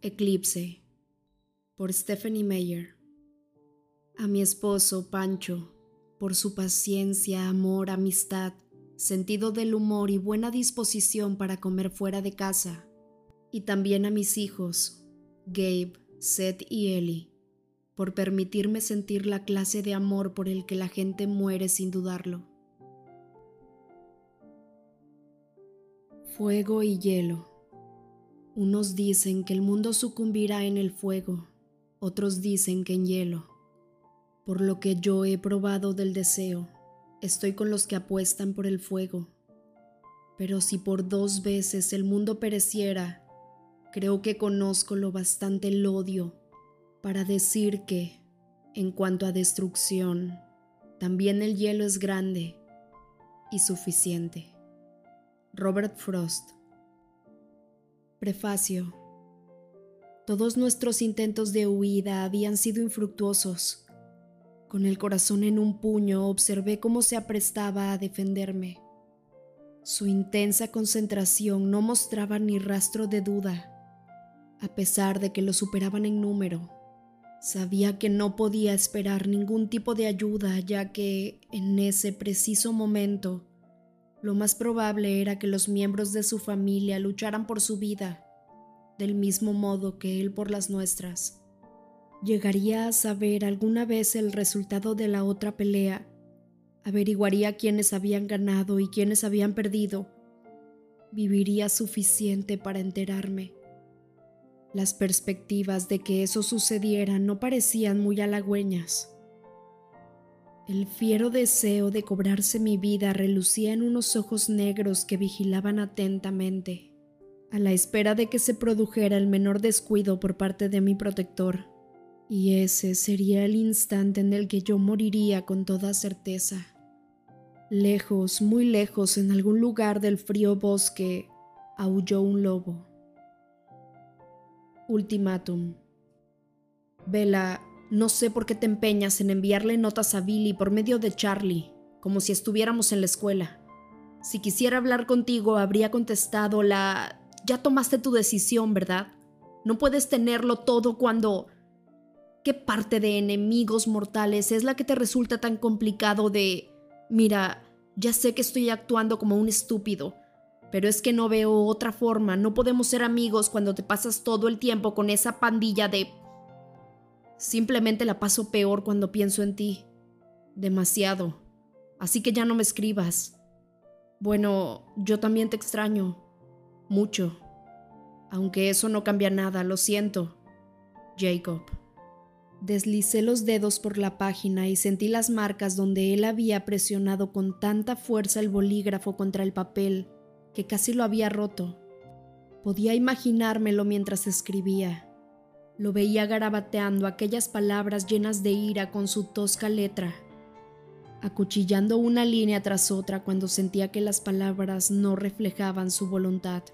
Eclipse por Stephanie Meyer. A mi esposo, Pancho, por su paciencia, amor, amistad, sentido del humor y buena disposición para comer fuera de casa. Y también a mis hijos, Gabe, Seth y Ellie, por permitirme sentir la clase de amor por el que la gente muere sin dudarlo. Fuego y hielo. Unos dicen que el mundo sucumbirá en el fuego, otros dicen que en hielo. Por lo que yo he probado del deseo, estoy con los que apuestan por el fuego. Pero si por dos veces el mundo pereciera, creo que conozco lo bastante el odio para decir que, en cuanto a destrucción, también el hielo es grande y suficiente. Robert Frost Prefacio Todos nuestros intentos de huida habían sido infructuosos. Con el corazón en un puño observé cómo se aprestaba a defenderme. Su intensa concentración no mostraba ni rastro de duda, a pesar de que lo superaban en número. Sabía que no podía esperar ningún tipo de ayuda, ya que en ese preciso momento lo más probable era que los miembros de su familia lucharan por su vida, del mismo modo que él por las nuestras. Llegaría a saber alguna vez el resultado de la otra pelea, averiguaría quiénes habían ganado y quiénes habían perdido. Viviría suficiente para enterarme. Las perspectivas de que eso sucediera no parecían muy halagüeñas. El fiero deseo de cobrarse mi vida relucía en unos ojos negros que vigilaban atentamente, a la espera de que se produjera el menor descuido por parte de mi protector, y ese sería el instante en el que yo moriría con toda certeza. Lejos, muy lejos, en algún lugar del frío bosque, aulló un lobo. Ultimátum. Vela, no sé por qué te empeñas en enviarle notas a Billy por medio de Charlie, como si estuviéramos en la escuela. Si quisiera hablar contigo, habría contestado la... Ya tomaste tu decisión, ¿verdad? No puedes tenerlo todo cuando... ¿Qué parte de enemigos mortales es la que te resulta tan complicado de... Mira, ya sé que estoy actuando como un estúpido, pero es que no veo otra forma. No podemos ser amigos cuando te pasas todo el tiempo con esa pandilla de Simplemente la paso peor cuando pienso en ti. Demasiado. Así que ya no me escribas. Bueno, yo también te extraño. Mucho. Aunque eso no cambia nada, lo siento. Jacob. Deslicé los dedos por la página y sentí las marcas donde él había presionado con tanta fuerza el bolígrafo contra el papel que casi lo había roto. Podía imaginármelo mientras escribía. Lo veía garabateando aquellas palabras llenas de ira con su tosca letra, acuchillando una línea tras otra cuando sentía que las palabras no reflejaban su voluntad.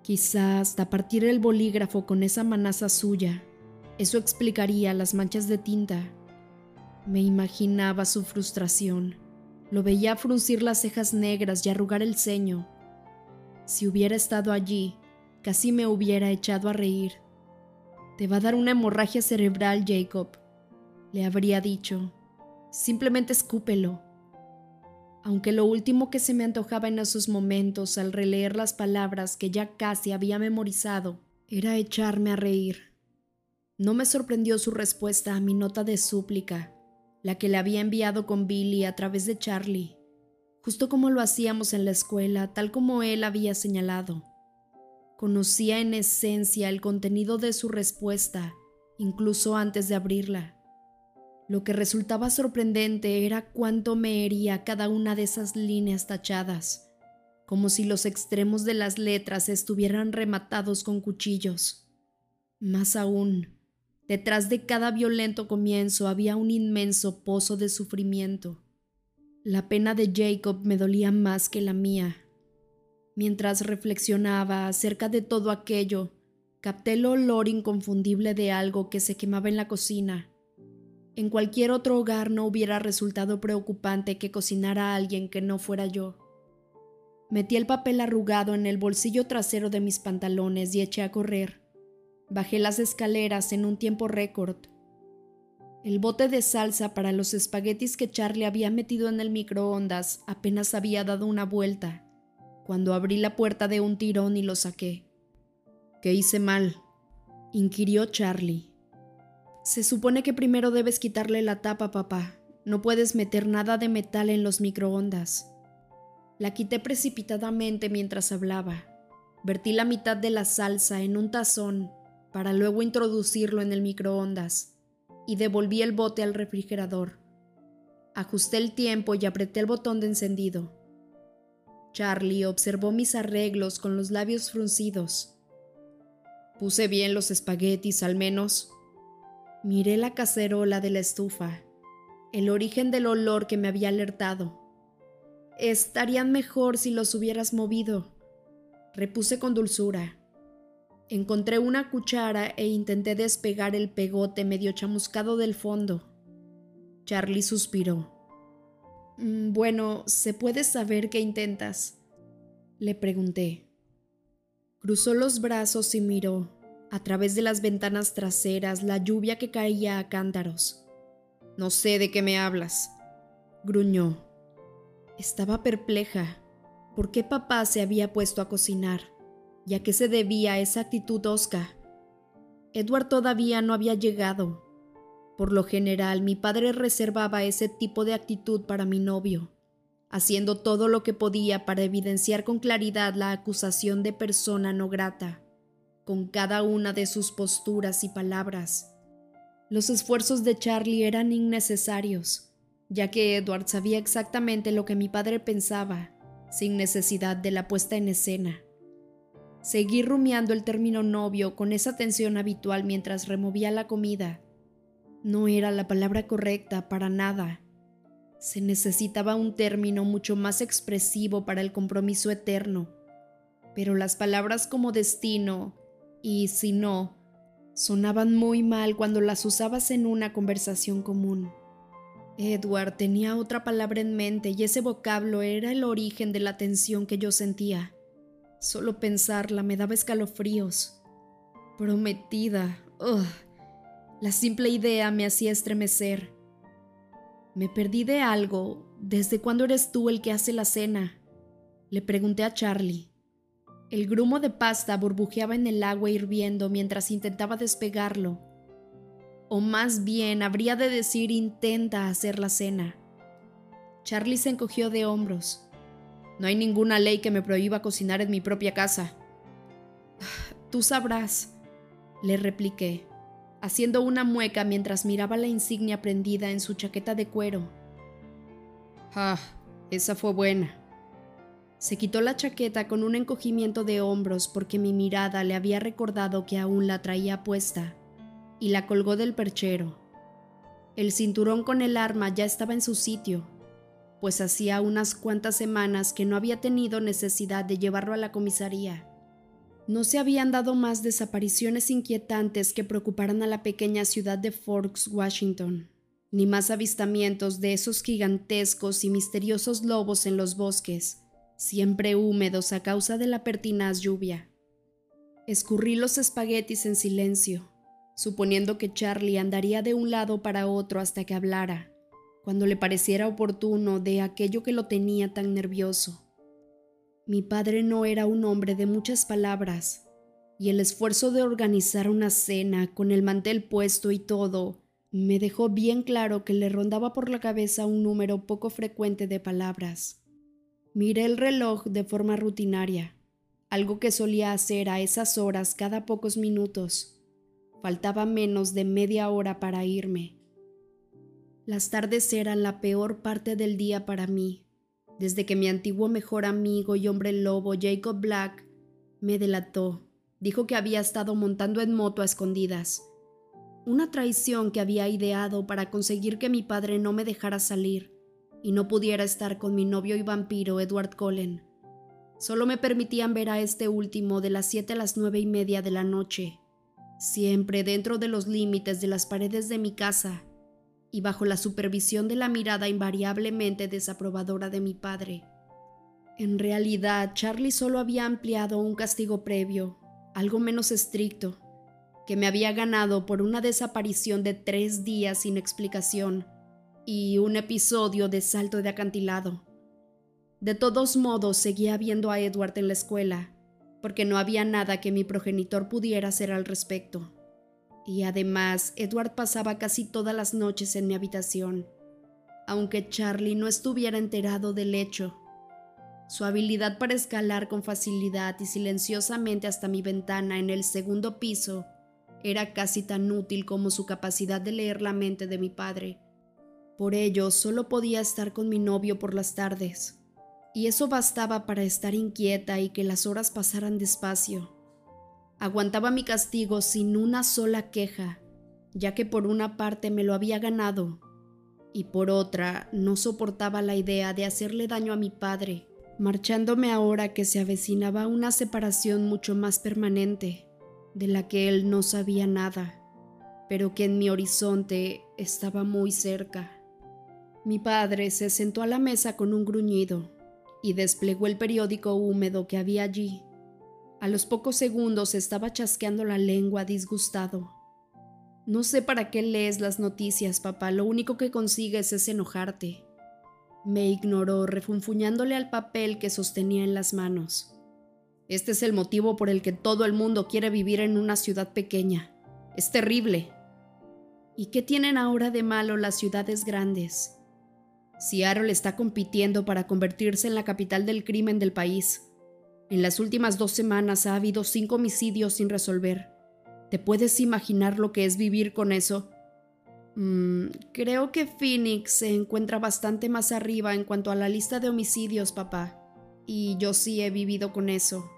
Quizás hasta partir el bolígrafo con esa manaza suya. Eso explicaría las manchas de tinta. Me imaginaba su frustración. Lo veía fruncir las cejas negras y arrugar el ceño. Si hubiera estado allí, casi me hubiera echado a reír. Te va a dar una hemorragia cerebral, Jacob, le habría dicho. Simplemente escúpelo. Aunque lo último que se me antojaba en esos momentos al releer las palabras que ya casi había memorizado era echarme a reír. No me sorprendió su respuesta a mi nota de súplica, la que le había enviado con Billy a través de Charlie, justo como lo hacíamos en la escuela, tal como él había señalado. Conocía en esencia el contenido de su respuesta, incluso antes de abrirla. Lo que resultaba sorprendente era cuánto me hería cada una de esas líneas tachadas, como si los extremos de las letras estuvieran rematados con cuchillos. Más aún, detrás de cada violento comienzo había un inmenso pozo de sufrimiento. La pena de Jacob me dolía más que la mía, Mientras reflexionaba acerca de todo aquello, capté el olor inconfundible de algo que se quemaba en la cocina. En cualquier otro hogar no hubiera resultado preocupante que cocinara a alguien que no fuera yo. Metí el papel arrugado en el bolsillo trasero de mis pantalones y eché a correr. Bajé las escaleras en un tiempo récord. El bote de salsa para los espaguetis que Charlie había metido en el microondas apenas había dado una vuelta, cuando abrí la puerta de un tirón y lo saqué. ¿Qué hice mal? inquirió Charlie. Se supone que primero debes quitarle la tapa, papá. No puedes meter nada de metal en los microondas. La quité precipitadamente mientras hablaba. Vertí la mitad de la salsa en un tazón para luego introducirlo en el microondas y devolví el bote al refrigerador. Ajusté el tiempo y apreté el botón de encendido. Charlie observó mis arreglos con los labios fruncidos. Puse bien los espaguetis al menos. Miré la cacerola de la estufa, el origen del olor que me había alertado. Estarían mejor si los hubieras movido, repuse con dulzura. Encontré una cuchara e intenté despegar el pegote medio chamuscado del fondo. Charlie suspiró. Mm, bueno, ¿se puede saber qué intentas? Le pregunté. Cruzó los brazos y miró, a través de las ventanas traseras, la lluvia que caía a cántaros. No sé de qué me hablas, gruñó. Estaba perpleja. ¿Por qué papá se había puesto a cocinar? ¿Y a qué se debía esa actitud osca? Edward todavía no había llegado. Por lo general, mi padre reservaba ese tipo de actitud para mi novio, haciendo todo lo que podía para evidenciar con claridad la acusación de persona no grata, con cada una de sus posturas y palabras. Los esfuerzos de Charlie eran innecesarios, ya que Edward sabía exactamente lo que mi padre pensaba, sin necesidad de la puesta en escena. Seguí rumiando el término novio con esa tensión habitual mientras removía la comida. No era la palabra correcta para nada. Se necesitaba un término mucho más expresivo para el compromiso eterno. Pero las palabras como destino y si no sonaban muy mal cuando las usabas en una conversación común. Edward tenía otra palabra en mente y ese vocablo era el origen de la tensión que yo sentía. Solo pensarla me daba escalofríos. Prometida. Ugh. La simple idea me hacía estremecer. Me perdí de algo. ¿Desde cuándo eres tú el que hace la cena? Le pregunté a Charlie. El grumo de pasta burbujeaba en el agua hirviendo mientras intentaba despegarlo o más bien habría de decir intenta hacer la cena. Charlie se encogió de hombros. No hay ninguna ley que me prohíba cocinar en mi propia casa. Tú sabrás, le repliqué, haciendo una mueca mientras miraba la insignia prendida en su chaqueta de cuero. Ah, esa fue buena. Se quitó la chaqueta con un encogimiento de hombros porque mi mirada le había recordado que aún la traía puesta y la colgó del perchero. El cinturón con el arma ya estaba en su sitio, pues hacía unas cuantas semanas que no había tenido necesidad de llevarlo a la comisaría. No se habían dado más desapariciones inquietantes que preocuparan a la pequeña ciudad de Forks, Washington, ni más avistamientos de esos gigantescos y misteriosos lobos en los bosques, siempre húmedos a causa de la pertinaz lluvia. Escurrí los espaguetis en silencio, suponiendo que Charlie andaría de un lado para otro hasta que hablara, cuando le pareciera oportuno de aquello que lo tenía tan nervioso. Mi padre no era un hombre de muchas palabras, y el esfuerzo de organizar una cena con el mantel puesto y todo me dejó bien claro que le rondaba por la cabeza un número poco frecuente de palabras. Miré el reloj de forma rutinaria, algo que solía hacer a esas horas cada pocos minutos, Faltaba menos de media hora para irme. Las tardes eran la peor parte del día para mí, desde que mi antiguo mejor amigo y hombre lobo Jacob Black me delató. Dijo que había estado montando en moto a escondidas. Una traición que había ideado para conseguir que mi padre no me dejara salir y no pudiera estar con mi novio y vampiro Edward Cullen. Solo me permitían ver a este último de las siete a las nueve y media de la noche siempre dentro de los límites de las paredes de mi casa y bajo la supervisión de la mirada invariablemente desaprobadora de mi padre. En realidad, Charlie solo había ampliado un castigo previo, algo menos estricto, que me había ganado por una desaparición de tres días sin explicación y un episodio de salto de acantilado. De todos modos, seguía viendo a Edward en la escuela, porque no había nada que mi progenitor pudiera hacer al respecto. Y además, Edward pasaba casi todas las noches en mi habitación, aunque Charlie no estuviera enterado del hecho. Su habilidad para escalar con facilidad y silenciosamente hasta mi ventana en el segundo piso era casi tan útil como su capacidad de leer la mente de mi padre. Por ello, solo podía estar con mi novio por las tardes, y eso bastaba para estar inquieta y que las horas pasaran despacio. Aguantaba mi castigo sin una sola queja, ya que por una parte me lo había ganado, y por otra no soportaba la idea de hacerle daño a mi padre, marchándome ahora que se avecinaba una separación mucho más permanente, de la que él no sabía nada, pero que en mi horizonte estaba muy cerca. Mi padre se sentó a la mesa con un gruñido y desplegó el periódico húmedo que había allí. A los pocos segundos estaba chasqueando la lengua disgustado. No sé para qué lees las noticias, papá, lo único que consigues es enojarte. Me ignoró, refunfuñándole al papel que sostenía en las manos. Este es el motivo por el que todo el mundo quiere vivir en una ciudad pequeña. Es terrible. ¿Y qué tienen ahora de malo las ciudades grandes? Seattle está compitiendo para convertirse en la capital del crimen del país. En las últimas dos semanas ha habido cinco homicidios sin resolver. ¿Te puedes imaginar lo que es vivir con eso? Mm, creo que Phoenix se encuentra bastante más arriba en cuanto a la lista de homicidios, papá. Y yo sí he vivido con eso.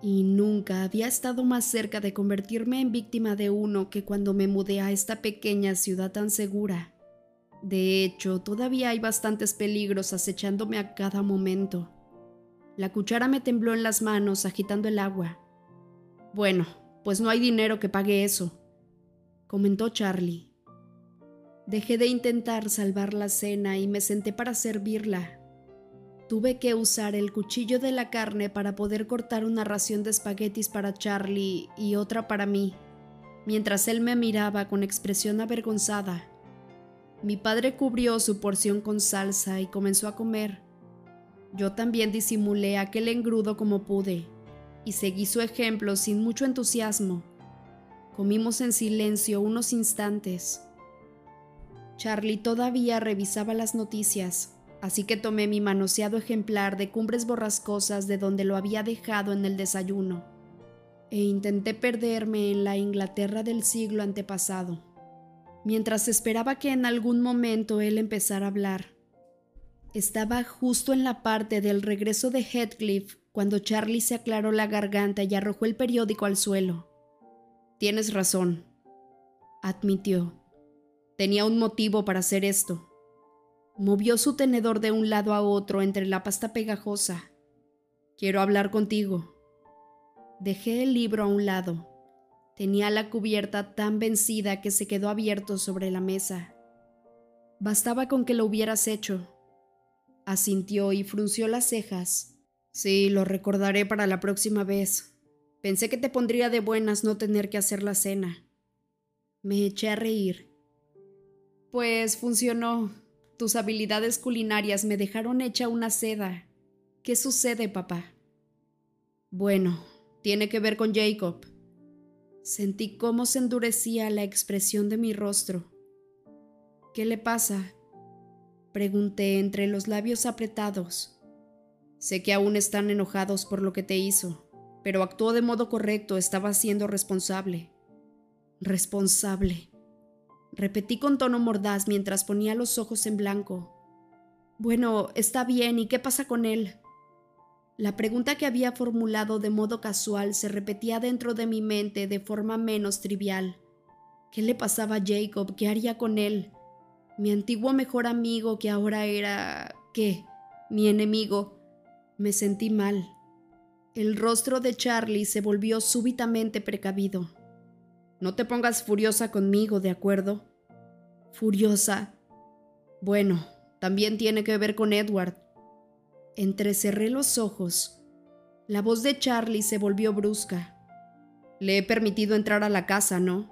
Y nunca había estado más cerca de convertirme en víctima de uno que cuando me mudé a esta pequeña ciudad tan segura. De hecho, todavía hay bastantes peligros acechándome a cada momento. La cuchara me tembló en las manos agitando el agua. Bueno, pues no hay dinero que pague eso, comentó Charlie. Dejé de intentar salvar la cena y me senté para servirla. Tuve que usar el cuchillo de la carne para poder cortar una ración de espaguetis para Charlie y otra para mí, mientras él me miraba con expresión avergonzada. Mi padre cubrió su porción con salsa y comenzó a comer. Yo también disimulé aquel engrudo como pude y seguí su ejemplo sin mucho entusiasmo. Comimos en silencio unos instantes. Charlie todavía revisaba las noticias, así que tomé mi manoseado ejemplar de cumbres borrascosas de donde lo había dejado en el desayuno, e intenté perderme en la Inglaterra del siglo antepasado mientras esperaba que en algún momento él empezara a hablar. Estaba justo en la parte del regreso de Heathcliff cuando Charlie se aclaró la garganta y arrojó el periódico al suelo. Tienes razón, admitió. Tenía un motivo para hacer esto. Movió su tenedor de un lado a otro entre la pasta pegajosa. Quiero hablar contigo. Dejé el libro a un lado. Tenía la cubierta tan vencida que se quedó abierto sobre la mesa. Bastaba con que lo hubieras hecho. Asintió y frunció las cejas. Sí, lo recordaré para la próxima vez. Pensé que te pondría de buenas no tener que hacer la cena. Me eché a reír. Pues funcionó. Tus habilidades culinarias me dejaron hecha una seda. ¿Qué sucede, papá? Bueno, tiene que ver con Jacob. Sentí cómo se endurecía la expresión de mi rostro. ¿Qué le pasa? Pregunté entre los labios apretados. Sé que aún están enojados por lo que te hizo, pero actuó de modo correcto, estaba siendo responsable. Responsable. Repetí con tono mordaz mientras ponía los ojos en blanco. Bueno, está bien, ¿y qué pasa con él? La pregunta que había formulado de modo casual se repetía dentro de mi mente de forma menos trivial. ¿Qué le pasaba a Jacob? ¿Qué haría con él? Mi antiguo mejor amigo que ahora era... ¿qué? Mi enemigo. Me sentí mal. El rostro de Charlie se volvió súbitamente precavido. No te pongas furiosa conmigo, ¿de acuerdo? Furiosa. Bueno, también tiene que ver con Edward. Entrecerré los ojos. La voz de Charlie se volvió brusca. Le he permitido entrar a la casa, ¿no?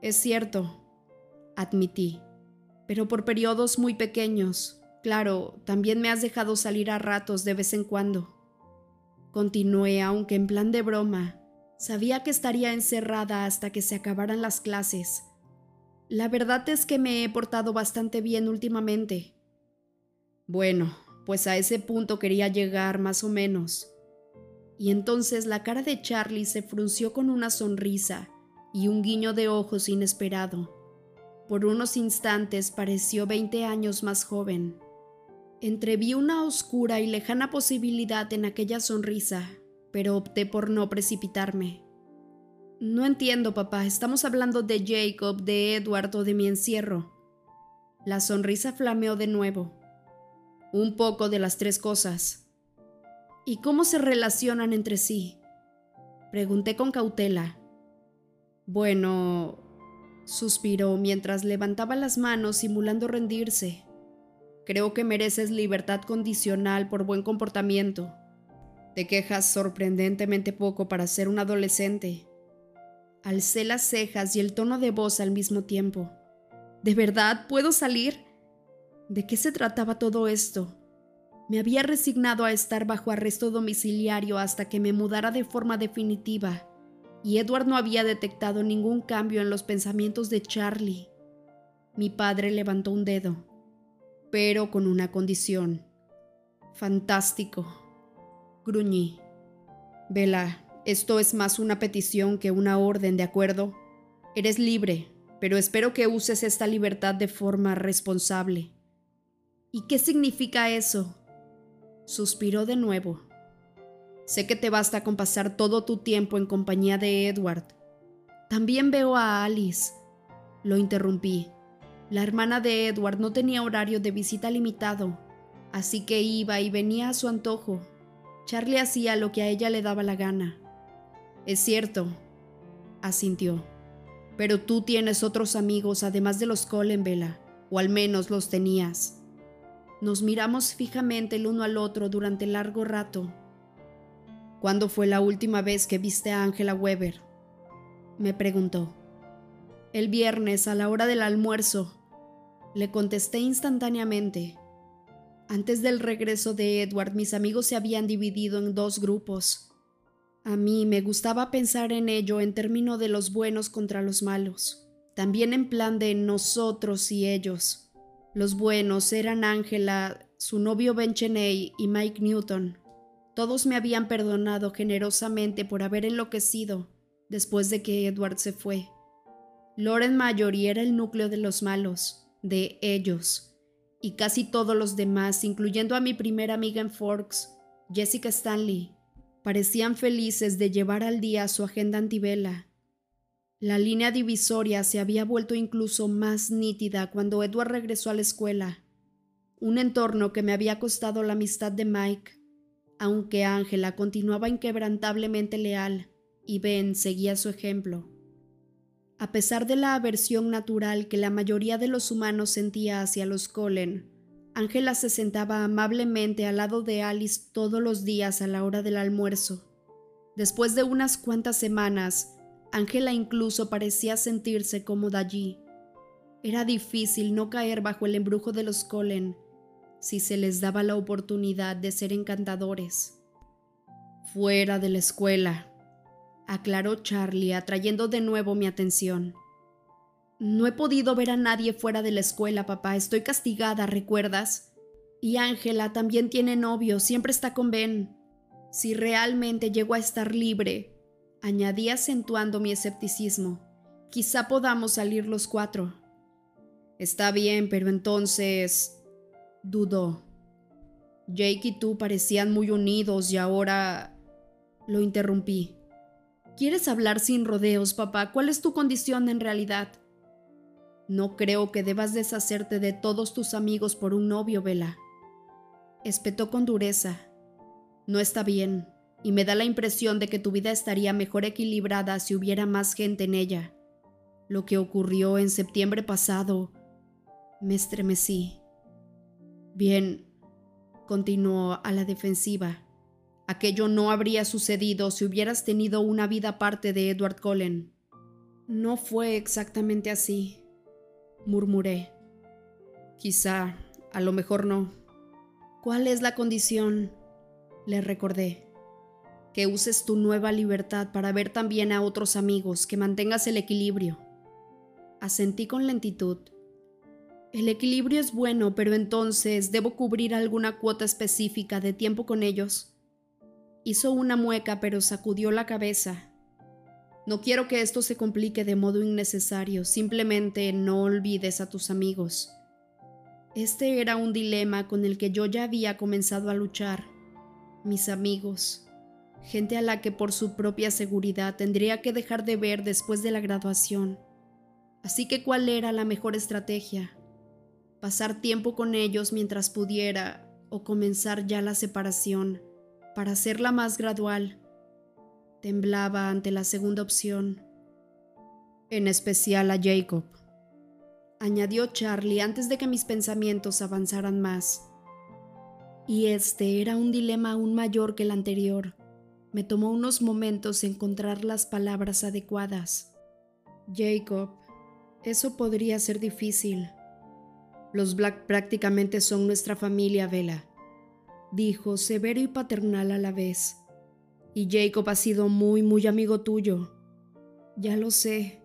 Es cierto, admití, pero por periodos muy pequeños. Claro, también me has dejado salir a ratos de vez en cuando. Continué, aunque en plan de broma. Sabía que estaría encerrada hasta que se acabaran las clases. La verdad es que me he portado bastante bien últimamente. Bueno, pues a ese punto quería llegar más o menos. Y entonces la cara de Charlie se frunció con una sonrisa y un guiño de ojos inesperado. Por unos instantes pareció veinte años más joven. Entreví una oscura y lejana posibilidad en aquella sonrisa, pero opté por no precipitarme. No entiendo, papá, estamos hablando de Jacob, de Edward o de mi encierro. La sonrisa flameó de nuevo. Un poco de las tres cosas. ¿Y cómo se relacionan entre sí? Pregunté con cautela. Bueno, suspiró mientras levantaba las manos simulando rendirse. Creo que mereces libertad condicional por buen comportamiento. Te quejas sorprendentemente poco para ser un adolescente. Alcé las cejas y el tono de voz al mismo tiempo. ¿De verdad puedo salir? ¿De qué se trataba todo esto? Me había resignado a estar bajo arresto domiciliario hasta que me mudara de forma definitiva, y Edward no había detectado ningún cambio en los pensamientos de Charlie. Mi padre levantó un dedo, pero con una condición. Fantástico. Gruñí. Vela, esto es más una petición que una orden, ¿de acuerdo? Eres libre, pero espero que uses esta libertad de forma responsable. ¿Y qué significa eso? Suspiró de nuevo. Sé que te basta con pasar todo tu tiempo en compañía de Edward. También veo a Alice. Lo interrumpí. La hermana de Edward no tenía horario de visita limitado, así que iba y venía a su antojo. Charlie hacía lo que a ella le daba la gana. Es cierto, asintió. Pero tú tienes otros amigos además de los Colen, Bella, o al menos los tenías. Nos miramos fijamente el uno al otro durante largo rato. ¿Cuándo fue la última vez que viste a Angela Weber? Me preguntó. El viernes a la hora del almuerzo. Le contesté instantáneamente. Antes del regreso de Edward, mis amigos se habían dividido en dos grupos. A mí me gustaba pensar en ello en términos de los buenos contra los malos, también en plan de nosotros y ellos. Los buenos eran Angela, su novio Ben Cheney y Mike Newton. Todos me habían perdonado generosamente por haber enloquecido después de que Edward se fue. Loren Mallory era el núcleo de los malos, de ellos, y casi todos los demás, incluyendo a mi primera amiga en Forks, Jessica Stanley, parecían felices de llevar al día su agenda antivela la línea divisoria se había vuelto incluso más nítida cuando Edward regresó a la escuela, un entorno que me había costado la amistad de Mike, aunque Ángela continuaba inquebrantablemente leal y Ben seguía su ejemplo. A pesar de la aversión natural que la mayoría de los humanos sentía hacia los Colen, Ángela se sentaba amablemente al lado de Alice todos los días a la hora del almuerzo. Después de unas cuantas semanas, Ángela incluso parecía sentirse cómoda allí. Era difícil no caer bajo el embrujo de los Colen si se les daba la oportunidad de ser encantadores. Fuera de la escuela, aclaró Charlie, atrayendo de nuevo mi atención. No he podido ver a nadie fuera de la escuela, papá. Estoy castigada, ¿recuerdas? Y Ángela también tiene novio, siempre está con Ben. Si realmente llego a estar libre, añadí acentuando mi escepticismo. Quizá podamos salir los cuatro. Está bien, pero entonces... dudó. Jake y tú parecían muy unidos y ahora... Lo interrumpí. ¿Quieres hablar sin rodeos, papá? ¿Cuál es tu condición en realidad? No creo que debas deshacerte de todos tus amigos por un novio, Vela. Espetó con dureza. No está bien y me da la impresión de que tu vida estaría mejor equilibrada si hubiera más gente en ella. Lo que ocurrió en septiembre pasado, me estremecí. Bien, continuó a la defensiva. Aquello no habría sucedido si hubieras tenido una vida aparte de Edward Cullen. No fue exactamente así, murmuré. Quizá, a lo mejor no. ¿Cuál es la condición? Le recordé. Que uses tu nueva libertad para ver también a otros amigos, que mantengas el equilibrio. Asentí con lentitud. El equilibrio es bueno, pero entonces debo cubrir alguna cuota específica de tiempo con ellos. Hizo una mueca, pero sacudió la cabeza. No quiero que esto se complique de modo innecesario, simplemente no olvides a tus amigos. Este era un dilema con el que yo ya había comenzado a luchar. Mis amigos, gente a la que por su propia seguridad tendría que dejar de ver después de la graduación. Así que ¿cuál era la mejor estrategia? Pasar tiempo con ellos mientras pudiera o comenzar ya la separación para hacerla más gradual. Temblaba ante la segunda opción, en especial a Jacob añadió Charlie antes de que mis pensamientos avanzaran más. Y este era un dilema aún mayor que el anterior. Me tomó unos momentos encontrar las palabras adecuadas. Jacob, eso podría ser difícil. Los Black prácticamente son nuestra familia, Vela, dijo, severo y paternal a la vez. Y Jacob ha sido muy, muy amigo tuyo. Ya lo sé,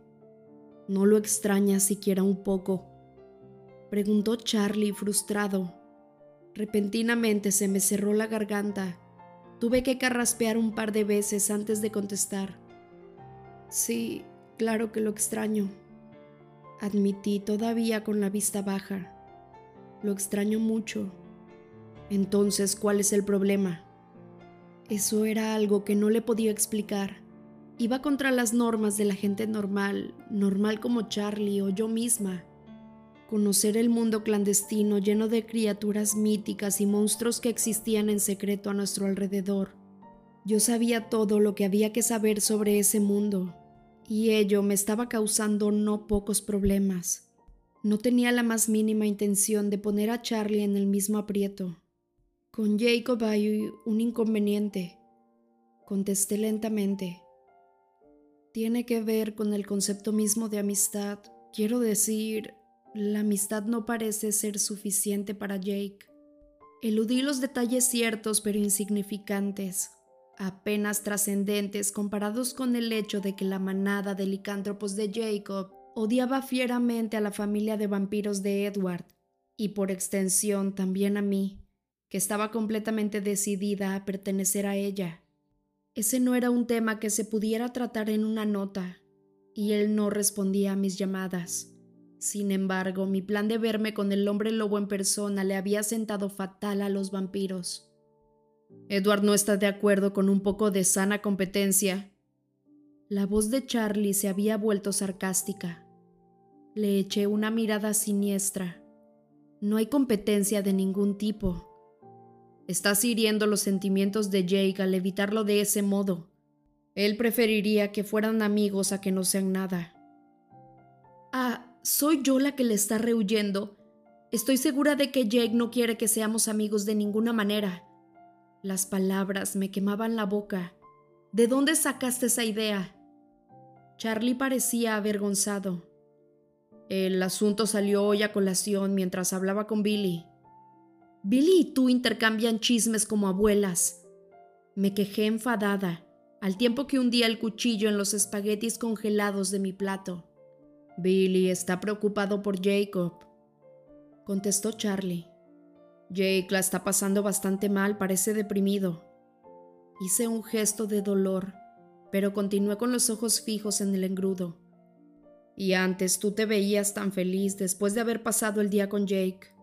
¿No lo extrañas siquiera un poco? Preguntó Charlie frustrado. Repentinamente se me cerró la garganta. Tuve que carraspear un par de veces antes de contestar. Sí, claro que lo extraño. Admití todavía con la vista baja. Lo extraño mucho. Entonces, ¿cuál es el problema? Eso era algo que no le podía explicar. Iba contra las normas de la gente normal, normal como Charlie o yo misma. Conocer el mundo clandestino lleno de criaturas míticas y monstruos que existían en secreto a nuestro alrededor. Yo sabía todo lo que había que saber sobre ese mundo, y ello me estaba causando no pocos problemas. No tenía la más mínima intención de poner a Charlie en el mismo aprieto. Con Jacob hay un inconveniente, contesté lentamente tiene que ver con el concepto mismo de amistad. Quiero decir, la amistad no parece ser suficiente para Jake. Eludí los detalles ciertos pero insignificantes, apenas trascendentes comparados con el hecho de que la manada de licántropos de Jacob odiaba fieramente a la familia de vampiros de Edward, y por extensión también a mí, que estaba completamente decidida a pertenecer a ella. Ese no era un tema que se pudiera tratar en una nota, y él no respondía a mis llamadas. Sin embargo, mi plan de verme con el hombre lobo en persona le había sentado fatal a los vampiros. Edward no está de acuerdo con un poco de sana competencia. La voz de Charlie se había vuelto sarcástica. Le eché una mirada siniestra. No hay competencia de ningún tipo. Estás hiriendo los sentimientos de Jake al evitarlo de ese modo. Él preferiría que fueran amigos a que no sean nada. Ah, soy yo la que le está rehuyendo. Estoy segura de que Jake no quiere que seamos amigos de ninguna manera. Las palabras me quemaban la boca. ¿De dónde sacaste esa idea? Charlie parecía avergonzado. El asunto salió hoy a colación mientras hablaba con Billy. Billy y tú intercambian chismes como abuelas. Me quejé enfadada, al tiempo que hundía el cuchillo en los espaguetis congelados de mi plato. Billy está preocupado por Jacob, contestó Charlie. Jake la está pasando bastante mal, parece deprimido. Hice un gesto de dolor, pero continué con los ojos fijos en el engrudo. Y antes tú te veías tan feliz después de haber pasado el día con Jake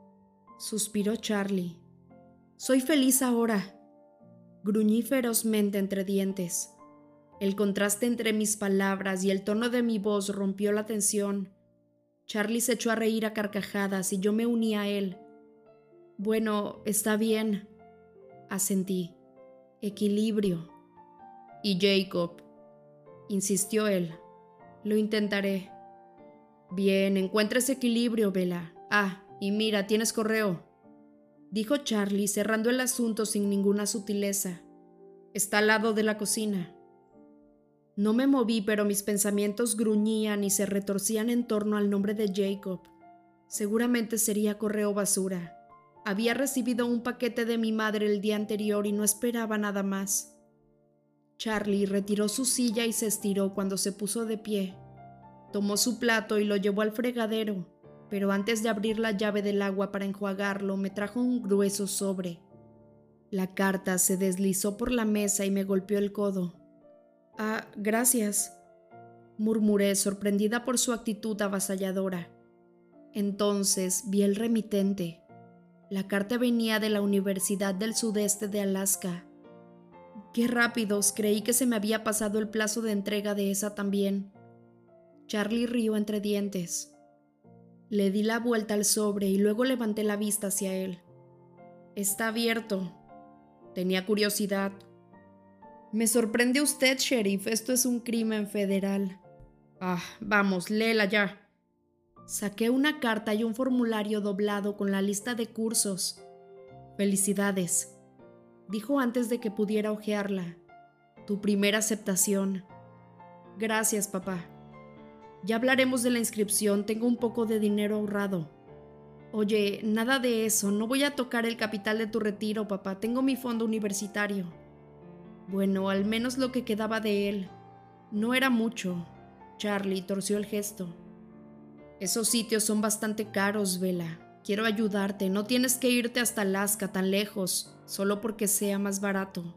suspiró Charlie. Soy feliz ahora. Gruñí ferozmente entre dientes. El contraste entre mis palabras y el tono de mi voz rompió la tensión. Charlie se echó a reír a carcajadas y yo me uní a él. Bueno, está bien, asentí. Equilibrio. Y Jacob, insistió él. Lo intentaré. Bien, encuentra ese equilibrio, Vela. Ah, y mira, tienes correo, dijo Charlie, cerrando el asunto sin ninguna sutileza. Está al lado de la cocina. No me moví, pero mis pensamientos gruñían y se retorcían en torno al nombre de Jacob. Seguramente sería correo basura. Había recibido un paquete de mi madre el día anterior y no esperaba nada más. Charlie retiró su silla y se estiró cuando se puso de pie. Tomó su plato y lo llevó al fregadero, pero antes de abrir la llave del agua para enjuagarlo me trajo un grueso sobre. La carta se deslizó por la mesa y me golpeó el codo. Ah, gracias, murmuré sorprendida por su actitud avasalladora. Entonces vi el remitente. La carta venía de la Universidad del Sudeste de Alaska. Qué rápidos, creí que se me había pasado el plazo de entrega de esa también. Charlie rió entre dientes. Le di la vuelta al sobre y luego levanté la vista hacia él. Está abierto. Tenía curiosidad. Me sorprende usted, sheriff. Esto es un crimen federal. Ah, vamos, léela ya. Saqué una carta y un formulario doblado con la lista de cursos. Felicidades, dijo antes de que pudiera hojearla. Tu primera aceptación. Gracias, papá. Ya hablaremos de la inscripción, tengo un poco de dinero ahorrado. Oye, nada de eso, no voy a tocar el capital de tu retiro, papá, tengo mi fondo universitario. Bueno, al menos lo que quedaba de él. No era mucho. Charlie torció el gesto. Esos sitios son bastante caros, Vela. Quiero ayudarte, no tienes que irte hasta Alaska tan lejos, solo porque sea más barato.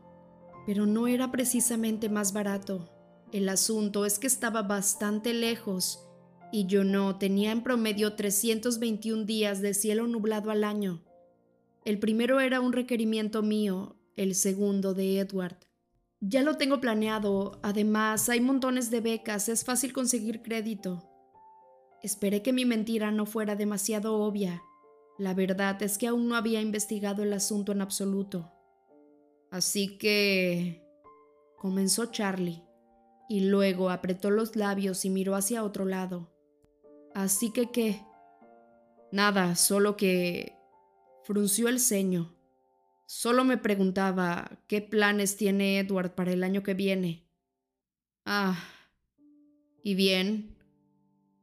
Pero no era precisamente más barato. El asunto es que estaba bastante lejos y yo no tenía en promedio 321 días de cielo nublado al año. El primero era un requerimiento mío, el segundo de Edward. Ya lo tengo planeado, además hay montones de becas, es fácil conseguir crédito. Esperé que mi mentira no fuera demasiado obvia. La verdad es que aún no había investigado el asunto en absoluto. Así que... comenzó Charlie, y luego apretó los labios y miró hacia otro lado. Así que qué? Nada, solo que... frunció el ceño. Solo me preguntaba qué planes tiene Edward para el año que viene. Ah. ¿Y bien?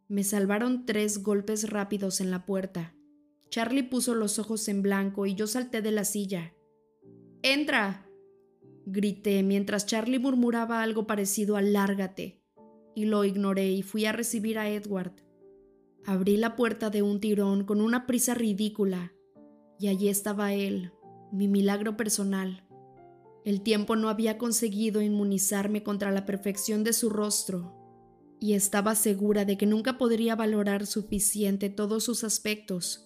Me salvaron tres golpes rápidos en la puerta. Charlie puso los ojos en blanco y yo salté de la silla. ¡Entra! grité mientras Charlie murmuraba algo parecido a lárgate, y lo ignoré y fui a recibir a Edward. Abrí la puerta de un tirón con una prisa ridícula, y allí estaba él, mi milagro personal. El tiempo no había conseguido inmunizarme contra la perfección de su rostro, y estaba segura de que nunca podría valorar suficiente todos sus aspectos.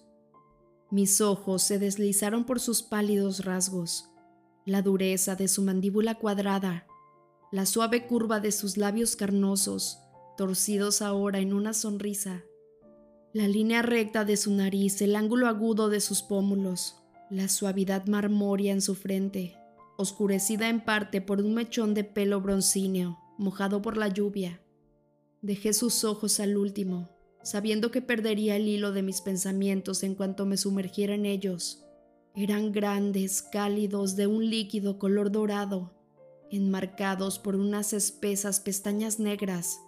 Mis ojos se deslizaron por sus pálidos rasgos, la dureza de su mandíbula cuadrada, la suave curva de sus labios carnosos, torcidos ahora en una sonrisa, la línea recta de su nariz, el ángulo agudo de sus pómulos, la suavidad marmórea en su frente, oscurecida en parte por un mechón de pelo broncíneo, mojado por la lluvia. Dejé sus ojos al último, sabiendo que perdería el hilo de mis pensamientos en cuanto me sumergiera en ellos. Eran grandes, cálidos, de un líquido color dorado, enmarcados por unas espesas pestañas negras.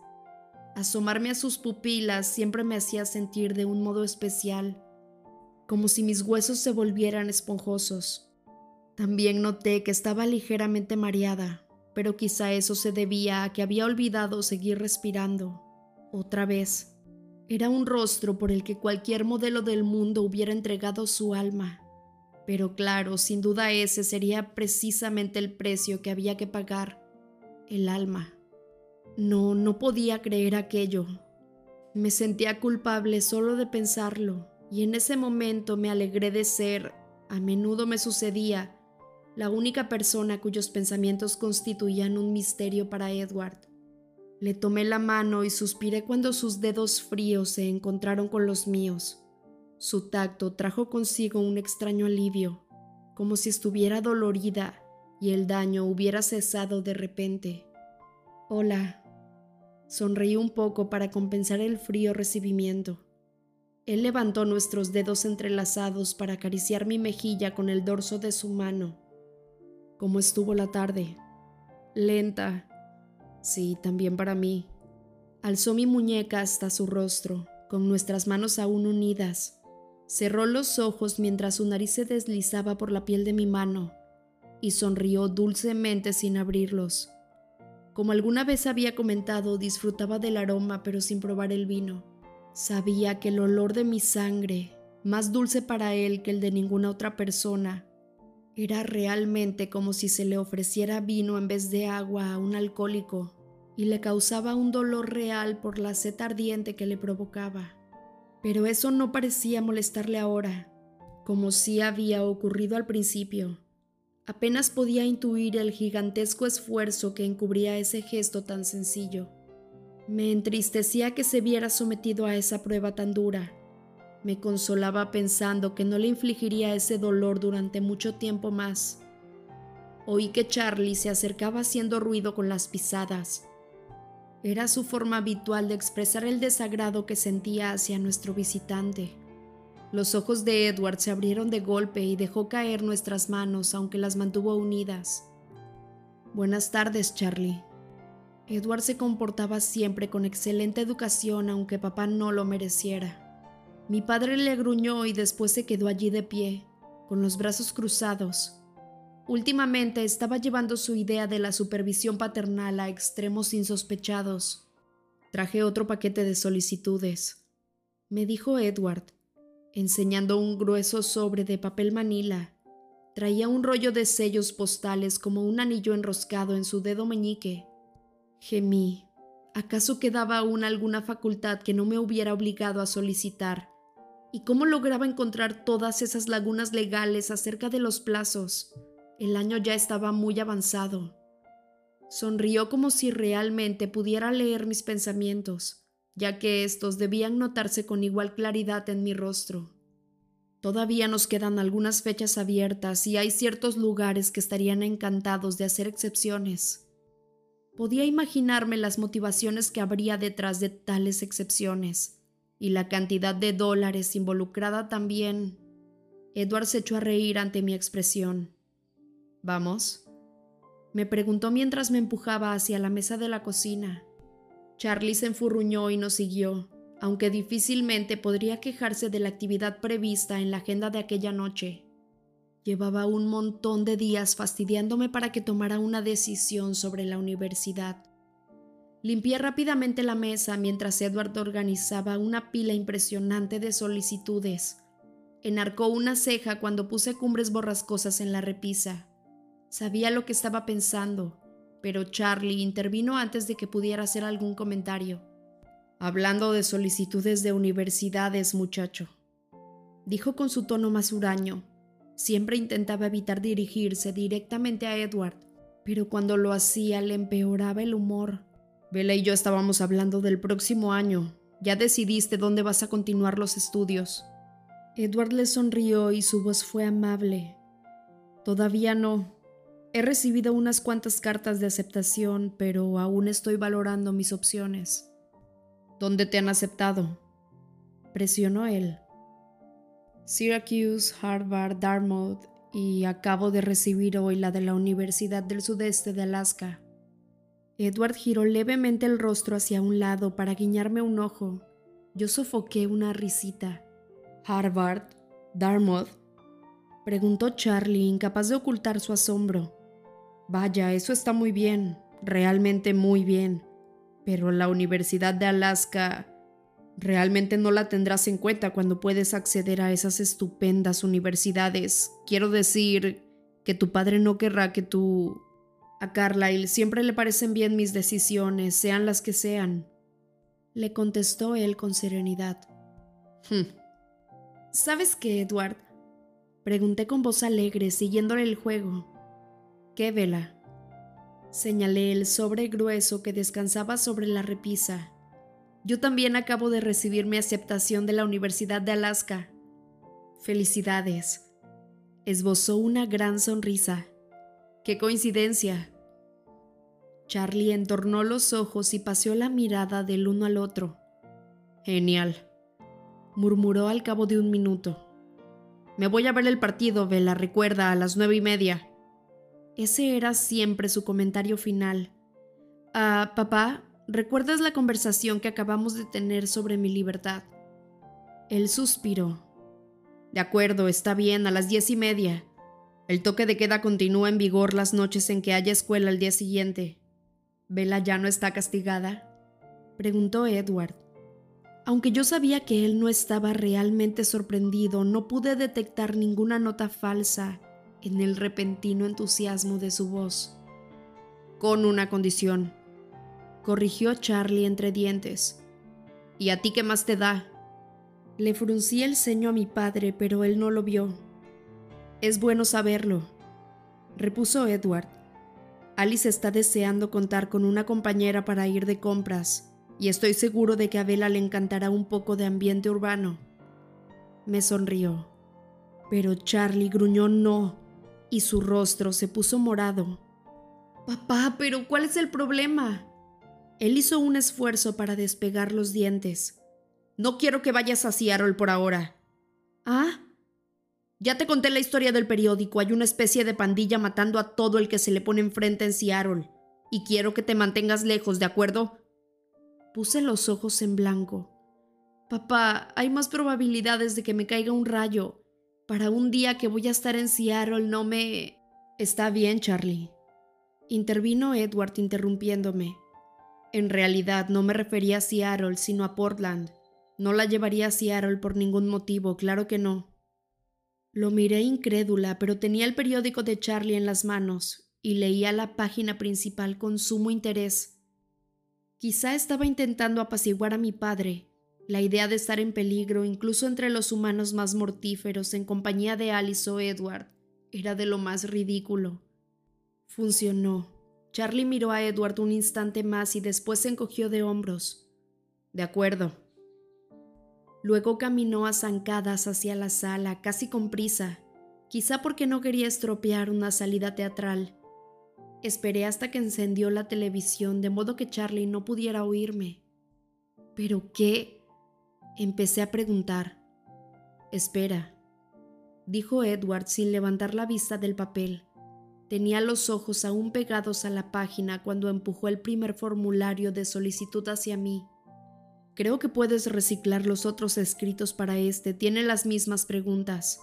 Asomarme a sus pupilas siempre me hacía sentir de un modo especial, como si mis huesos se volvieran esponjosos. También noté que estaba ligeramente mareada, pero quizá eso se debía a que había olvidado seguir respirando. Otra vez. Era un rostro por el que cualquier modelo del mundo hubiera entregado su alma. Pero claro, sin duda ese sería precisamente el precio que había que pagar. El alma. No, no podía creer aquello. Me sentía culpable solo de pensarlo, y en ese momento me alegré de ser, a menudo me sucedía, la única persona cuyos pensamientos constituían un misterio para Edward. Le tomé la mano y suspiré cuando sus dedos fríos se encontraron con los míos. Su tacto trajo consigo un extraño alivio, como si estuviera dolorida y el daño hubiera cesado de repente. Hola. Sonreí un poco para compensar el frío recibimiento. Él levantó nuestros dedos entrelazados para acariciar mi mejilla con el dorso de su mano ¿Cómo estuvo la tarde? lenta. Sí, también para mí. Alzó mi muñeca hasta su rostro, con nuestras manos aún unidas. Cerró los ojos mientras su nariz se deslizaba por la piel de mi mano y sonrió dulcemente sin abrirlos. Como alguna vez había comentado, disfrutaba del aroma pero sin probar el vino. Sabía que el olor de mi sangre, más dulce para él que el de ninguna otra persona, era realmente como si se le ofreciera vino en vez de agua a un alcohólico y le causaba un dolor real por la sed ardiente que le provocaba. Pero eso no parecía molestarle ahora, como si había ocurrido al principio. Apenas podía intuir el gigantesco esfuerzo que encubría ese gesto tan sencillo. Me entristecía que se viera sometido a esa prueba tan dura. Me consolaba pensando que no le infligiría ese dolor durante mucho tiempo más. Oí que Charlie se acercaba haciendo ruido con las pisadas. Era su forma habitual de expresar el desagrado que sentía hacia nuestro visitante. Los ojos de Edward se abrieron de golpe y dejó caer nuestras manos, aunque las mantuvo unidas. Buenas tardes, Charlie. Edward se comportaba siempre con excelente educación, aunque papá no lo mereciera. Mi padre le gruñó y después se quedó allí de pie, con los brazos cruzados, Últimamente estaba llevando su idea de la supervisión paternal a extremos insospechados. Traje otro paquete de solicitudes, me dijo Edward, enseñando un grueso sobre de papel manila. Traía un rollo de sellos postales como un anillo enroscado en su dedo meñique. Gemí. ¿Acaso quedaba aún alguna facultad que no me hubiera obligado a solicitar? ¿Y cómo lograba encontrar todas esas lagunas legales acerca de los plazos? El año ya estaba muy avanzado. Sonrió como si realmente pudiera leer mis pensamientos, ya que estos debían notarse con igual claridad en mi rostro. Todavía nos quedan algunas fechas abiertas y hay ciertos lugares que estarían encantados de hacer excepciones. Podía imaginarme las motivaciones que habría detrás de tales excepciones y la cantidad de dólares involucrada también. Edward se echó a reír ante mi expresión. ¿Vamos? Me preguntó mientras me empujaba hacia la mesa de la cocina. Charlie se enfurruñó y nos siguió, aunque difícilmente podría quejarse de la actividad prevista en la agenda de aquella noche. Llevaba un montón de días fastidiándome para que tomara una decisión sobre la universidad. Limpié rápidamente la mesa mientras Edward organizaba una pila impresionante de solicitudes. Enarcó una ceja cuando puse cumbres borrascosas en la repisa. Sabía lo que estaba pensando, pero Charlie intervino antes de que pudiera hacer algún comentario. Hablando de solicitudes de universidades, muchacho, dijo con su tono más huraño. Siempre intentaba evitar dirigirse directamente a Edward, pero cuando lo hacía le empeoraba el humor. Vela y yo estábamos hablando del próximo año. Ya decidiste dónde vas a continuar los estudios. Edward le sonrió y su voz fue amable. Todavía no, He recibido unas cuantas cartas de aceptación, pero aún estoy valorando mis opciones. ¿Dónde te han aceptado? Presionó él. Syracuse, Harvard, Dartmouth y acabo de recibir hoy la de la Universidad del Sudeste de Alaska. Edward giró levemente el rostro hacia un lado para guiñarme un ojo. Yo sofoqué una risita. ¿Harvard? ¿Dartmouth? Preguntó Charlie, incapaz de ocultar su asombro. Vaya, eso está muy bien, realmente muy bien. Pero la Universidad de Alaska realmente no la tendrás en cuenta cuando puedes acceder a esas estupendas universidades. Quiero decir que tu padre no querrá que tú... A Carlyle siempre le parecen bien mis decisiones, sean las que sean. Le contestó él con serenidad. Hmm. ¿Sabes qué, Edward? Pregunté con voz alegre, siguiéndole el juego. ¿Qué vela? Señalé el sobre grueso que descansaba sobre la repisa. Yo también acabo de recibir mi aceptación de la Universidad de Alaska. Felicidades. Esbozó una gran sonrisa. ¡Qué coincidencia! Charlie entornó los ojos y paseó la mirada del uno al otro. Genial, murmuró al cabo de un minuto. Me voy a ver el partido, Vela, recuerda, a las nueve y media. Ese era siempre su comentario final. Ah, papá, ¿recuerdas la conversación que acabamos de tener sobre mi libertad? Él suspiró. De acuerdo, está bien, a las diez y media. El toque de queda continúa en vigor las noches en que haya escuela al día siguiente. ¿Bella ya no está castigada? preguntó Edward. Aunque yo sabía que él no estaba realmente sorprendido, no pude detectar ninguna nota falsa en el repentino entusiasmo de su voz. Con una condición, corrigió Charlie entre dientes. ¿Y a ti qué más te da? Le fruncí el ceño a mi padre, pero él no lo vio. Es bueno saberlo, repuso Edward. Alice está deseando contar con una compañera para ir de compras y estoy seguro de que a Bella le encantará un poco de ambiente urbano. Me sonrió, pero Charlie gruñó no y su rostro se puso morado. Papá, pero ¿cuál es el problema? Él hizo un esfuerzo para despegar los dientes. No quiero que vayas a Seattle por ahora. ¿Ah? Ya te conté la historia del periódico. Hay una especie de pandilla matando a todo el que se le pone enfrente en Seattle. Y quiero que te mantengas lejos, ¿de acuerdo? Puse los ojos en blanco. Papá, hay más probabilidades de que me caiga un rayo. Para un día que voy a estar en Seattle no me... Está bien, Charlie. Intervino Edward interrumpiéndome. En realidad no me refería a Seattle, sino a Portland. No la llevaría a Seattle por ningún motivo, claro que no. Lo miré incrédula, pero tenía el periódico de Charlie en las manos y leía la página principal con sumo interés. Quizá estaba intentando apaciguar a mi padre. La idea de estar en peligro, incluso entre los humanos más mortíferos, en compañía de Alice o Edward, era de lo más ridículo. Funcionó. Charlie miró a Edward un instante más y después se encogió de hombros. De acuerdo. Luego caminó a zancadas hacia la sala, casi con prisa, quizá porque no quería estropear una salida teatral. Esperé hasta que encendió la televisión de modo que Charlie no pudiera oírme. ¿Pero qué? Empecé a preguntar. Espera, dijo Edward sin levantar la vista del papel. Tenía los ojos aún pegados a la página cuando empujó el primer formulario de solicitud hacia mí. Creo que puedes reciclar los otros escritos para este, tiene las mismas preguntas.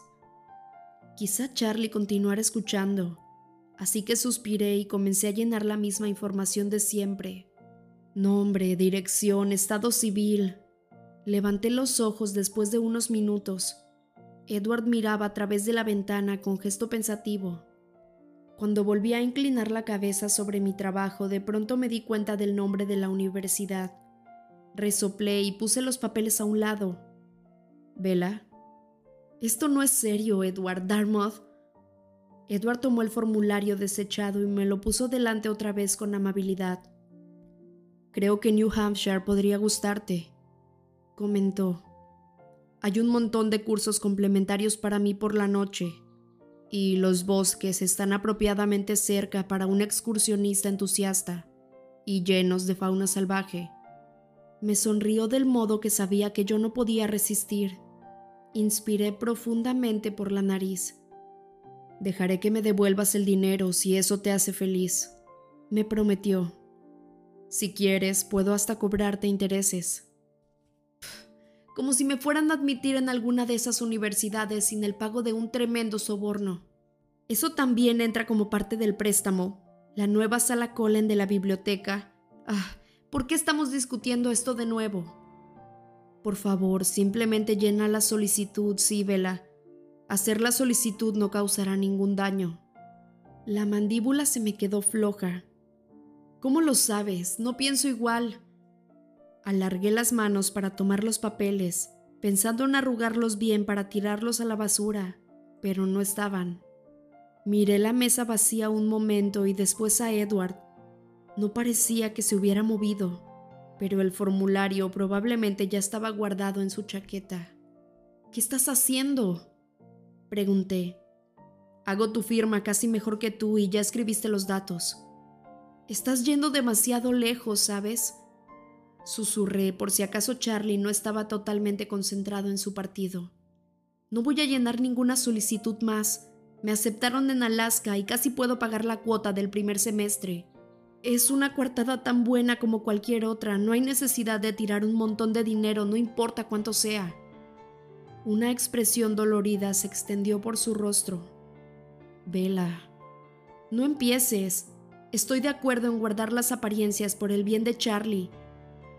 Quizá Charlie continuara escuchando así que suspiré y comencé a llenar la misma información de siempre. Nombre, dirección, estado civil. Levanté los ojos después de unos minutos. Edward miraba a través de la ventana con gesto pensativo. Cuando volví a inclinar la cabeza sobre mi trabajo, de pronto me di cuenta del nombre de la universidad. Resoplé y puse los papeles a un lado. ¿Vela? Esto no es serio, Edward Dartmouth. Edward tomó el formulario desechado y me lo puso delante otra vez con amabilidad. Creo que New Hampshire podría gustarte, comentó. Hay un montón de cursos complementarios para mí por la noche, y los bosques están apropiadamente cerca para un excursionista entusiasta, y llenos de fauna salvaje. Me sonrió del modo que sabía que yo no podía resistir. Inspiré profundamente por la nariz Dejaré que me devuelvas el dinero si eso te hace feliz, me prometió. Si quieres, puedo hasta cobrarte intereses. Como si me fueran a admitir en alguna de esas universidades sin el pago de un tremendo soborno. Eso también entra como parte del préstamo. La nueva sala Colen de la biblioteca. Ah, ¿por qué estamos discutiendo esto de nuevo? Por favor, simplemente llena la solicitud, Síbela. Hacer la solicitud no causará ningún daño. La mandíbula se me quedó floja. ¿Cómo lo sabes? No pienso igual. Alargué las manos para tomar los papeles, pensando en arrugarlos bien para tirarlos a la basura, pero no estaban. Miré la mesa vacía un momento y después a Edward. No parecía que se hubiera movido, pero el formulario probablemente ya estaba guardado en su chaqueta. ¿Qué estás haciendo? Pregunté. Hago tu firma casi mejor que tú y ya escribiste los datos. Estás yendo demasiado lejos, ¿sabes? Susurré por si acaso Charlie no estaba totalmente concentrado en su partido. No voy a llenar ninguna solicitud más. Me aceptaron en Alaska y casi puedo pagar la cuota del primer semestre. Es una coartada tan buena como cualquier otra, no hay necesidad de tirar un montón de dinero, no importa cuánto sea. Una expresión dolorida se extendió por su rostro. Vela, no empieces. Estoy de acuerdo en guardar las apariencias por el bien de Charlie,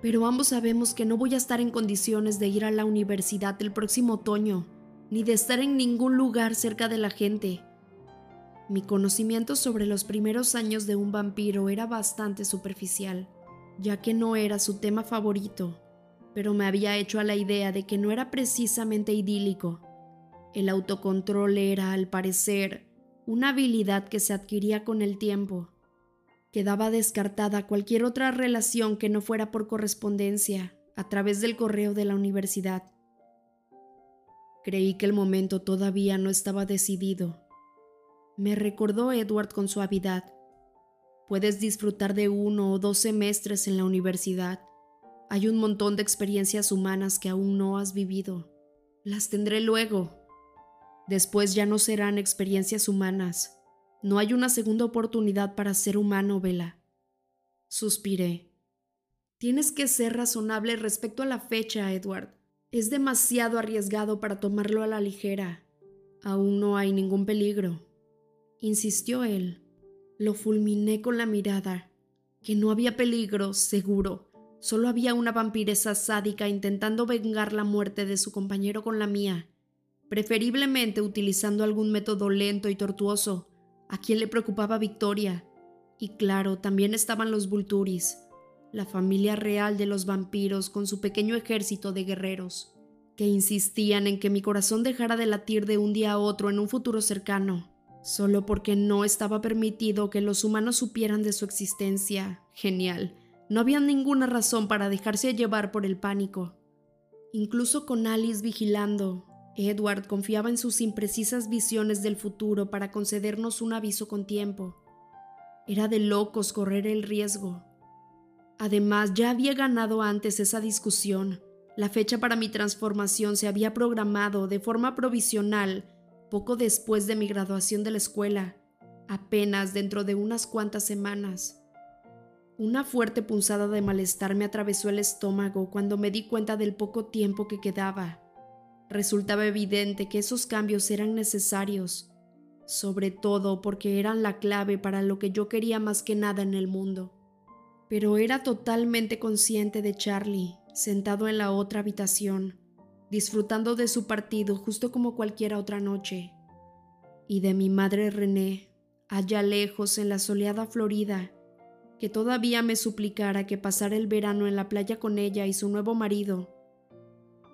pero ambos sabemos que no voy a estar en condiciones de ir a la universidad el próximo otoño, ni de estar en ningún lugar cerca de la gente. Mi conocimiento sobre los primeros años de un vampiro era bastante superficial, ya que no era su tema favorito, pero me había hecho a la idea de que no era precisamente idílico. El autocontrol era, al parecer, una habilidad que se adquiría con el tiempo. Quedaba descartada cualquier otra relación que no fuera por correspondencia, a través del correo de la universidad. Creí que el momento todavía no estaba decidido, me recordó Edward con suavidad. Puedes disfrutar de uno o dos semestres en la universidad. Hay un montón de experiencias humanas que aún no has vivido. Las tendré luego. Después ya no serán experiencias humanas. No hay una segunda oportunidad para ser humano, Vela. Suspiré. Tienes que ser razonable respecto a la fecha, Edward. Es demasiado arriesgado para tomarlo a la ligera. Aún no hay ningún peligro insistió él. Lo fulminé con la mirada. Que no había peligro, seguro. Solo había una vampiresa sádica intentando vengar la muerte de su compañero con la mía, preferiblemente utilizando algún método lento y tortuoso. A quien le preocupaba Victoria. Y claro, también estaban los Vulturis, la familia real de los vampiros con su pequeño ejército de guerreros, que insistían en que mi corazón dejara de latir de un día a otro en un futuro cercano solo porque no estaba permitido que los humanos supieran de su existencia. Genial. No había ninguna razón para dejarse llevar por el pánico. Incluso con Alice vigilando, Edward confiaba en sus imprecisas visiones del futuro para concedernos un aviso con tiempo. Era de locos correr el riesgo. Además, ya había ganado antes esa discusión. La fecha para mi transformación se había programado de forma provisional poco después de mi graduación de la escuela, apenas dentro de unas cuantas semanas. Una fuerte punzada de malestar me atravesó el estómago cuando me di cuenta del poco tiempo que quedaba. Resultaba evidente que esos cambios eran necesarios, sobre todo porque eran la clave para lo que yo quería más que nada en el mundo. Pero era totalmente consciente de Charlie, sentado en la otra habitación, disfrutando de su partido justo como cualquier otra noche, y de mi madre René, allá lejos en la soleada Florida, que todavía me suplicara que pasara el verano en la playa con ella y su nuevo marido,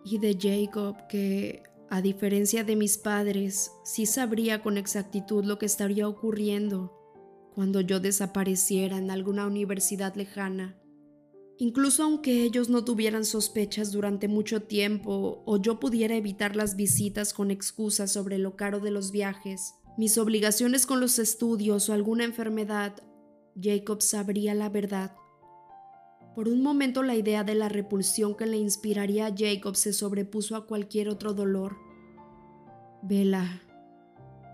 y de Jacob, que, a diferencia de mis padres, sí sabría con exactitud lo que estaría ocurriendo cuando yo desapareciera en alguna universidad lejana. Incluso aunque ellos no tuvieran sospechas durante mucho tiempo o yo pudiera evitar las visitas con excusas sobre lo caro de los viajes, mis obligaciones con los estudios o alguna enfermedad, Jacob sabría la verdad. Por un momento la idea de la repulsión que le inspiraría a Jacob se sobrepuso a cualquier otro dolor. Vela,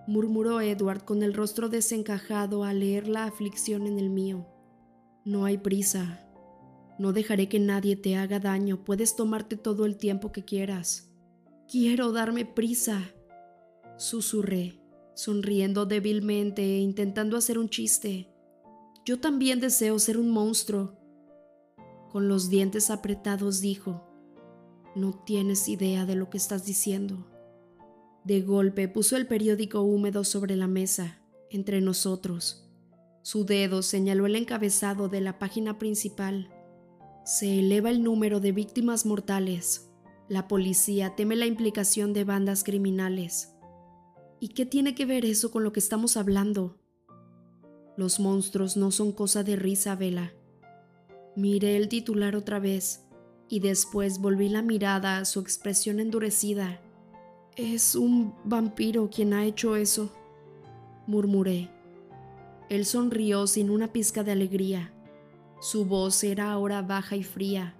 murmuró Edward con el rostro desencajado al leer la aflicción en el mío. No hay prisa. No dejaré que nadie te haga daño, puedes tomarte todo el tiempo que quieras. Quiero darme prisa, susurré, sonriendo débilmente e intentando hacer un chiste. Yo también deseo ser un monstruo. Con los dientes apretados dijo, no tienes idea de lo que estás diciendo. De golpe puso el periódico húmedo sobre la mesa, entre nosotros. Su dedo señaló el encabezado de la página principal se eleva el número de víctimas mortales. La policía teme la implicación de bandas criminales. ¿Y qué tiene que ver eso con lo que estamos hablando? Los monstruos no son cosa de risa, Vela. Miré el titular otra vez y después volví la mirada a su expresión endurecida. Es un vampiro quien ha hecho eso, murmuré. Él sonrió sin una pizca de alegría. Su voz era ahora baja y fría.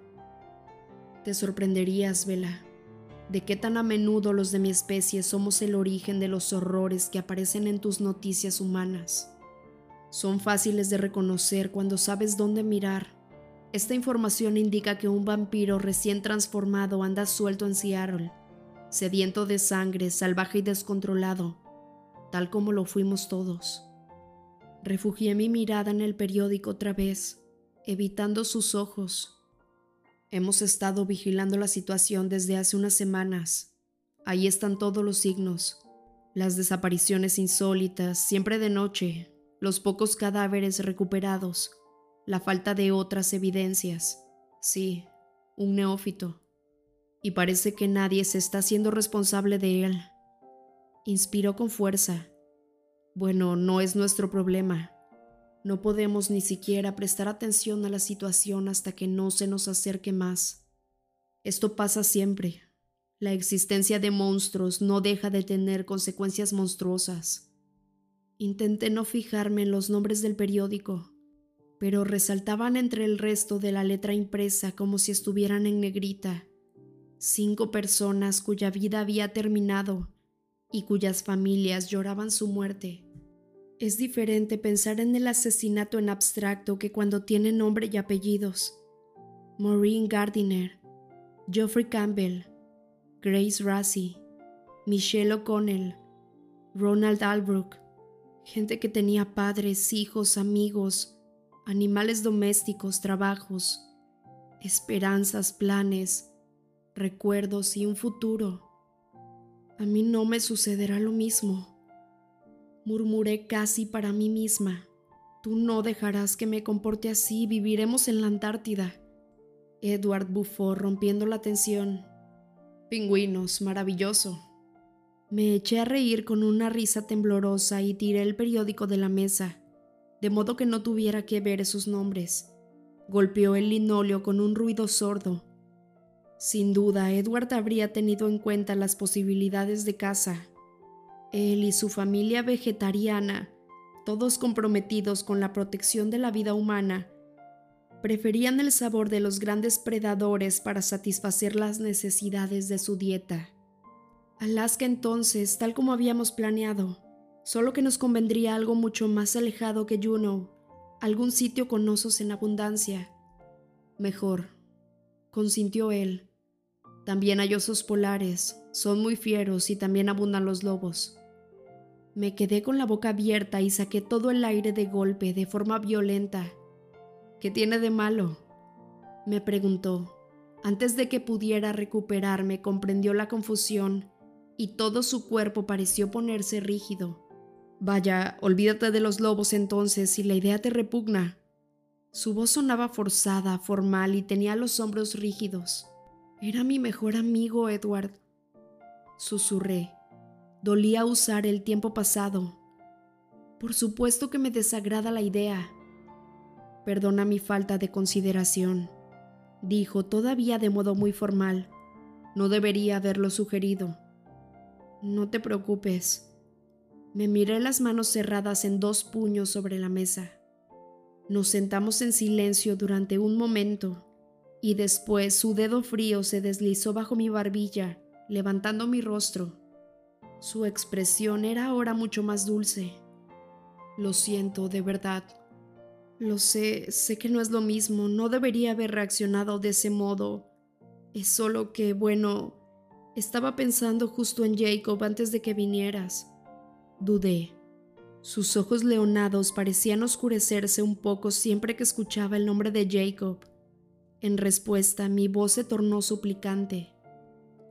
Te sorprenderías, Vela. de qué tan a menudo los de mi especie somos el origen de los horrores que aparecen en tus noticias humanas. Son fáciles de reconocer cuando sabes dónde mirar. Esta información indica que un vampiro recién transformado anda suelto en Seattle, sediento de sangre, salvaje y descontrolado, tal como lo fuimos todos. Refugié mi mirada en el periódico otra vez, evitando sus ojos. Hemos estado vigilando la situación desde hace unas semanas. Ahí están todos los signos. Las desapariciones insólitas, siempre de noche, los pocos cadáveres recuperados, la falta de otras evidencias. Sí, un neófito. Y parece que nadie se está haciendo responsable de él. Inspiró con fuerza bueno, no es nuestro problema. No podemos ni siquiera prestar atención a la situación hasta que no se nos acerque más. Esto pasa siempre. La existencia de monstruos no deja de tener consecuencias monstruosas. Intenté no fijarme en los nombres del periódico, pero resaltaban entre el resto de la letra impresa como si estuvieran en negrita. Cinco personas cuya vida había terminado y cuyas familias lloraban su muerte. Es diferente pensar en el asesinato en abstracto que cuando tiene nombre y apellidos. Maureen Gardiner, Geoffrey Campbell, Grace Rassi, Michelle O'Connell, Ronald Albrook, gente que tenía padres, hijos, amigos, animales domésticos, trabajos, esperanzas, planes, recuerdos y un futuro. A mí no me sucederá lo mismo. Murmuré casi para mí misma. Tú no dejarás que me comporte así, viviremos en la Antártida. Edward bufó rompiendo la tensión. Pingüinos, maravilloso. Me eché a reír con una risa temblorosa y tiré el periódico de la mesa, de modo que no tuviera que ver esos nombres. Golpeó el linóleo con un ruido sordo sin duda, Edward habría tenido en cuenta las posibilidades de caza. Él y su familia vegetariana, todos comprometidos con la protección de la vida humana, preferían el sabor de los grandes predadores para satisfacer las necesidades de su dieta. Alaska entonces, tal como habíamos planeado, solo que nos convendría algo mucho más alejado que Juno, algún sitio con osos en abundancia. Mejor, consintió él. También hay osos polares, son muy fieros y también abundan los lobos. Me quedé con la boca abierta y saqué todo el aire de golpe, de forma violenta. ¿Qué tiene de malo? me preguntó. Antes de que pudiera recuperarme, comprendió la confusión y todo su cuerpo pareció ponerse rígido. Vaya, olvídate de los lobos entonces si la idea te repugna. Su voz sonaba forzada, formal y tenía los hombros rígidos. Era mi mejor amigo, Edward. Susurré. Dolía usar el tiempo pasado. Por supuesto que me desagrada la idea. Perdona mi falta de consideración, dijo todavía de modo muy formal. No debería haberlo sugerido. No te preocupes. Me miré las manos cerradas en dos puños sobre la mesa. Nos sentamos en silencio durante un momento y después su dedo frío se deslizó bajo mi barbilla, levantando mi rostro. Su expresión era ahora mucho más dulce. Lo siento, de verdad. Lo sé, sé que no es lo mismo, no debería haber reaccionado de ese modo. Es solo que, bueno, estaba pensando justo en Jacob antes de que vinieras. Dudé. Sus ojos leonados parecían oscurecerse un poco siempre que escuchaba el nombre de Jacob. En respuesta, mi voz se tornó suplicante.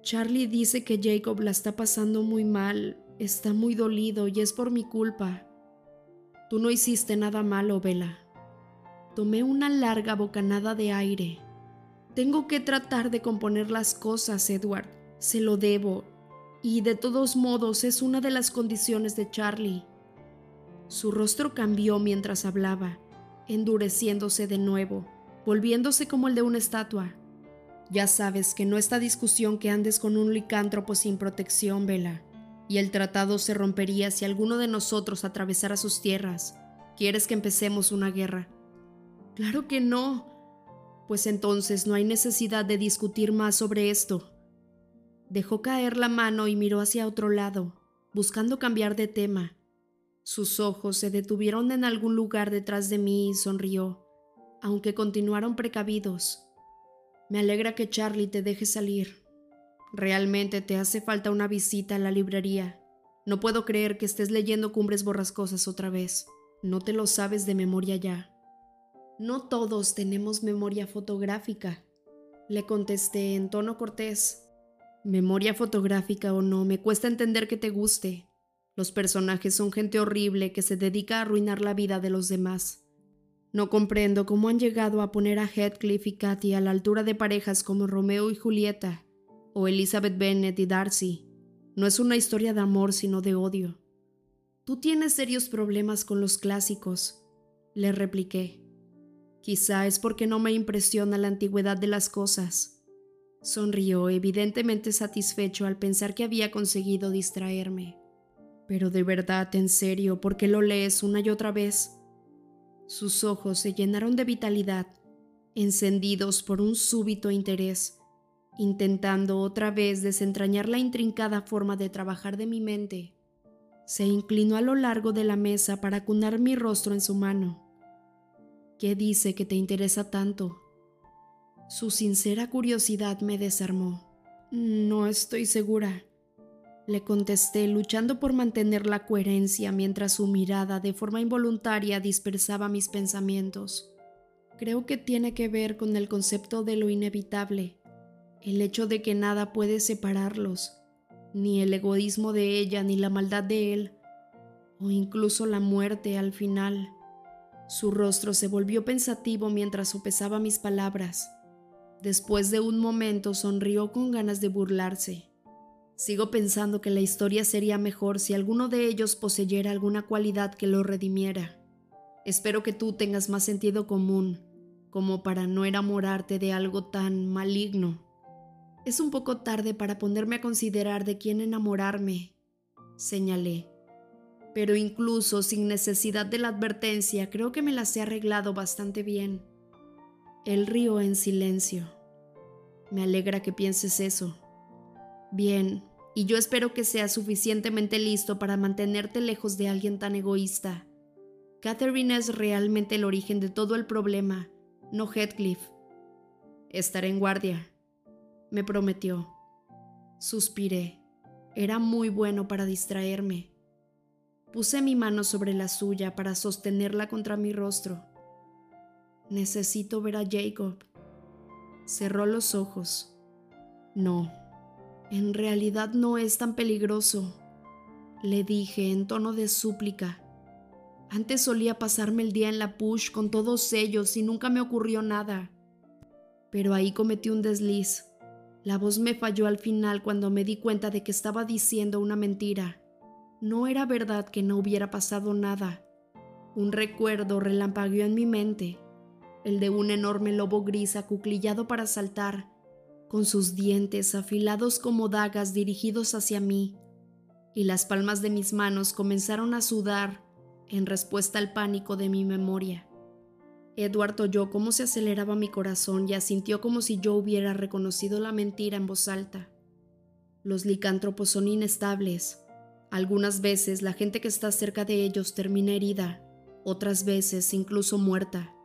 Charlie dice que Jacob la está pasando muy mal, está muy dolido y es por mi culpa. Tú no hiciste nada malo, Vela. Tomé una larga bocanada de aire. Tengo que tratar de componer las cosas, Edward. Se lo debo. Y de todos modos es una de las condiciones de Charlie. Su rostro cambió mientras hablaba, endureciéndose de nuevo volviéndose como el de una estatua. Ya sabes que no está discusión que andes con un licántropo sin protección, Vela, y el tratado se rompería si alguno de nosotros atravesara sus tierras. ¿Quieres que empecemos una guerra? Claro que no. Pues entonces no hay necesidad de discutir más sobre esto. Dejó caer la mano y miró hacia otro lado, buscando cambiar de tema. Sus ojos se detuvieron en algún lugar detrás de mí y sonrió, aunque continuaron precavidos. Me alegra que Charlie te deje salir. Realmente te hace falta una visita a la librería. No puedo creer que estés leyendo Cumbres Borrascosas otra vez. No te lo sabes de memoria ya. No todos tenemos memoria fotográfica, le contesté en tono cortés. Memoria fotográfica o no, me cuesta entender que te guste. Los personajes son gente horrible que se dedica a arruinar la vida de los demás. No comprendo cómo han llegado a poner a Heathcliff y Cathy a la altura de parejas como Romeo y Julieta, o Elizabeth Bennet y Darcy. No es una historia de amor, sino de odio. Tú tienes serios problemas con los clásicos, le repliqué. Quizá es porque no me impresiona la antigüedad de las cosas. Sonrió, evidentemente satisfecho al pensar que había conseguido distraerme. Pero de verdad, en serio, ¿por qué lo lees una y otra vez? Sus ojos se llenaron de vitalidad, encendidos por un súbito interés, intentando otra vez desentrañar la intrincada forma de trabajar de mi mente. Se inclinó a lo largo de la mesa para cunar mi rostro en su mano. ¿Qué dice que te interesa tanto? Su sincera curiosidad me desarmó. No estoy segura, le contesté, luchando por mantener la coherencia mientras su mirada de forma involuntaria dispersaba mis pensamientos. Creo que tiene que ver con el concepto de lo inevitable, el hecho de que nada puede separarlos, ni el egoísmo de ella ni la maldad de él, o incluso la muerte al final. Su rostro se volvió pensativo mientras sopesaba mis palabras. Después de un momento sonrió con ganas de burlarse. Sigo pensando que la historia sería mejor si alguno de ellos poseyera alguna cualidad que lo redimiera. Espero que tú tengas más sentido común, como para no enamorarte de algo tan maligno. Es un poco tarde para ponerme a considerar de quién enamorarme, señalé pero incluso sin necesidad de la advertencia creo que me las he arreglado bastante bien. Él rió en silencio. Me alegra que pienses eso. Bien, y yo espero que seas suficientemente listo para mantenerte lejos de alguien tan egoísta. Catherine es realmente el origen de todo el problema, no Heathcliff. Estaré en guardia, me prometió. Suspiré. Era muy bueno para distraerme. Puse mi mano sobre la suya para sostenerla contra mi rostro. Necesito ver a Jacob. Cerró los ojos. No, en realidad no es tan peligroso, le dije en tono de súplica. Antes solía pasarme el día en la push con todos ellos y nunca me ocurrió nada. Pero ahí cometí un desliz. La voz me falló al final cuando me di cuenta de que estaba diciendo una mentira. No era verdad que no hubiera pasado nada. Un recuerdo relampagueó en mi mente, el de un enorme lobo gris acuclillado para saltar, con sus dientes afilados como dagas dirigidos hacia mí, y las palmas de mis manos comenzaron a sudar en respuesta al pánico de mi memoria. Edward oyó cómo se aceleraba mi corazón y asintió como si yo hubiera reconocido la mentira en voz alta. Los licántropos son inestables, algunas veces la gente que está cerca de ellos termina herida, otras veces incluso muerta.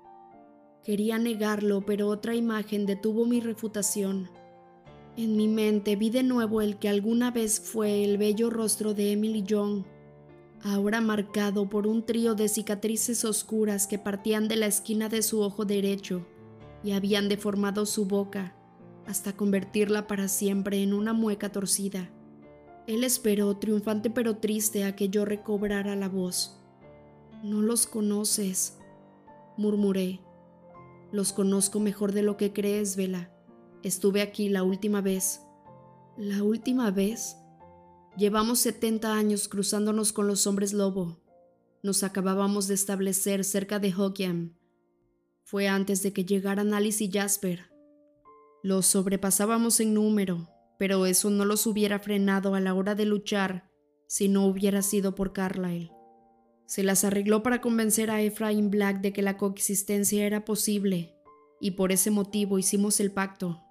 Quería negarlo, pero otra imagen detuvo mi refutación. En mi mente vi de nuevo el que alguna vez fue el bello rostro de Emily Young, ahora marcado por un trío de cicatrices oscuras que partían de la esquina de su ojo derecho y habían deformado su boca hasta convertirla para siempre en una mueca torcida. Él esperó, triunfante pero triste, a que yo recobrara la voz. No los conoces, murmuré. Los conozco mejor de lo que crees, Vela. Estuve aquí la última vez. ¿La última vez? Llevamos 70 años cruzándonos con los hombres lobo. Nos acabábamos de establecer cerca de Hokiam. Fue antes de que llegaran Alice y Jasper. Los sobrepasábamos en número, pero eso no los hubiera frenado a la hora de luchar si no hubiera sido por Carlyle. Se las arregló para convencer a Ephraim Black de que la coexistencia era posible, y por ese motivo hicimos el pacto.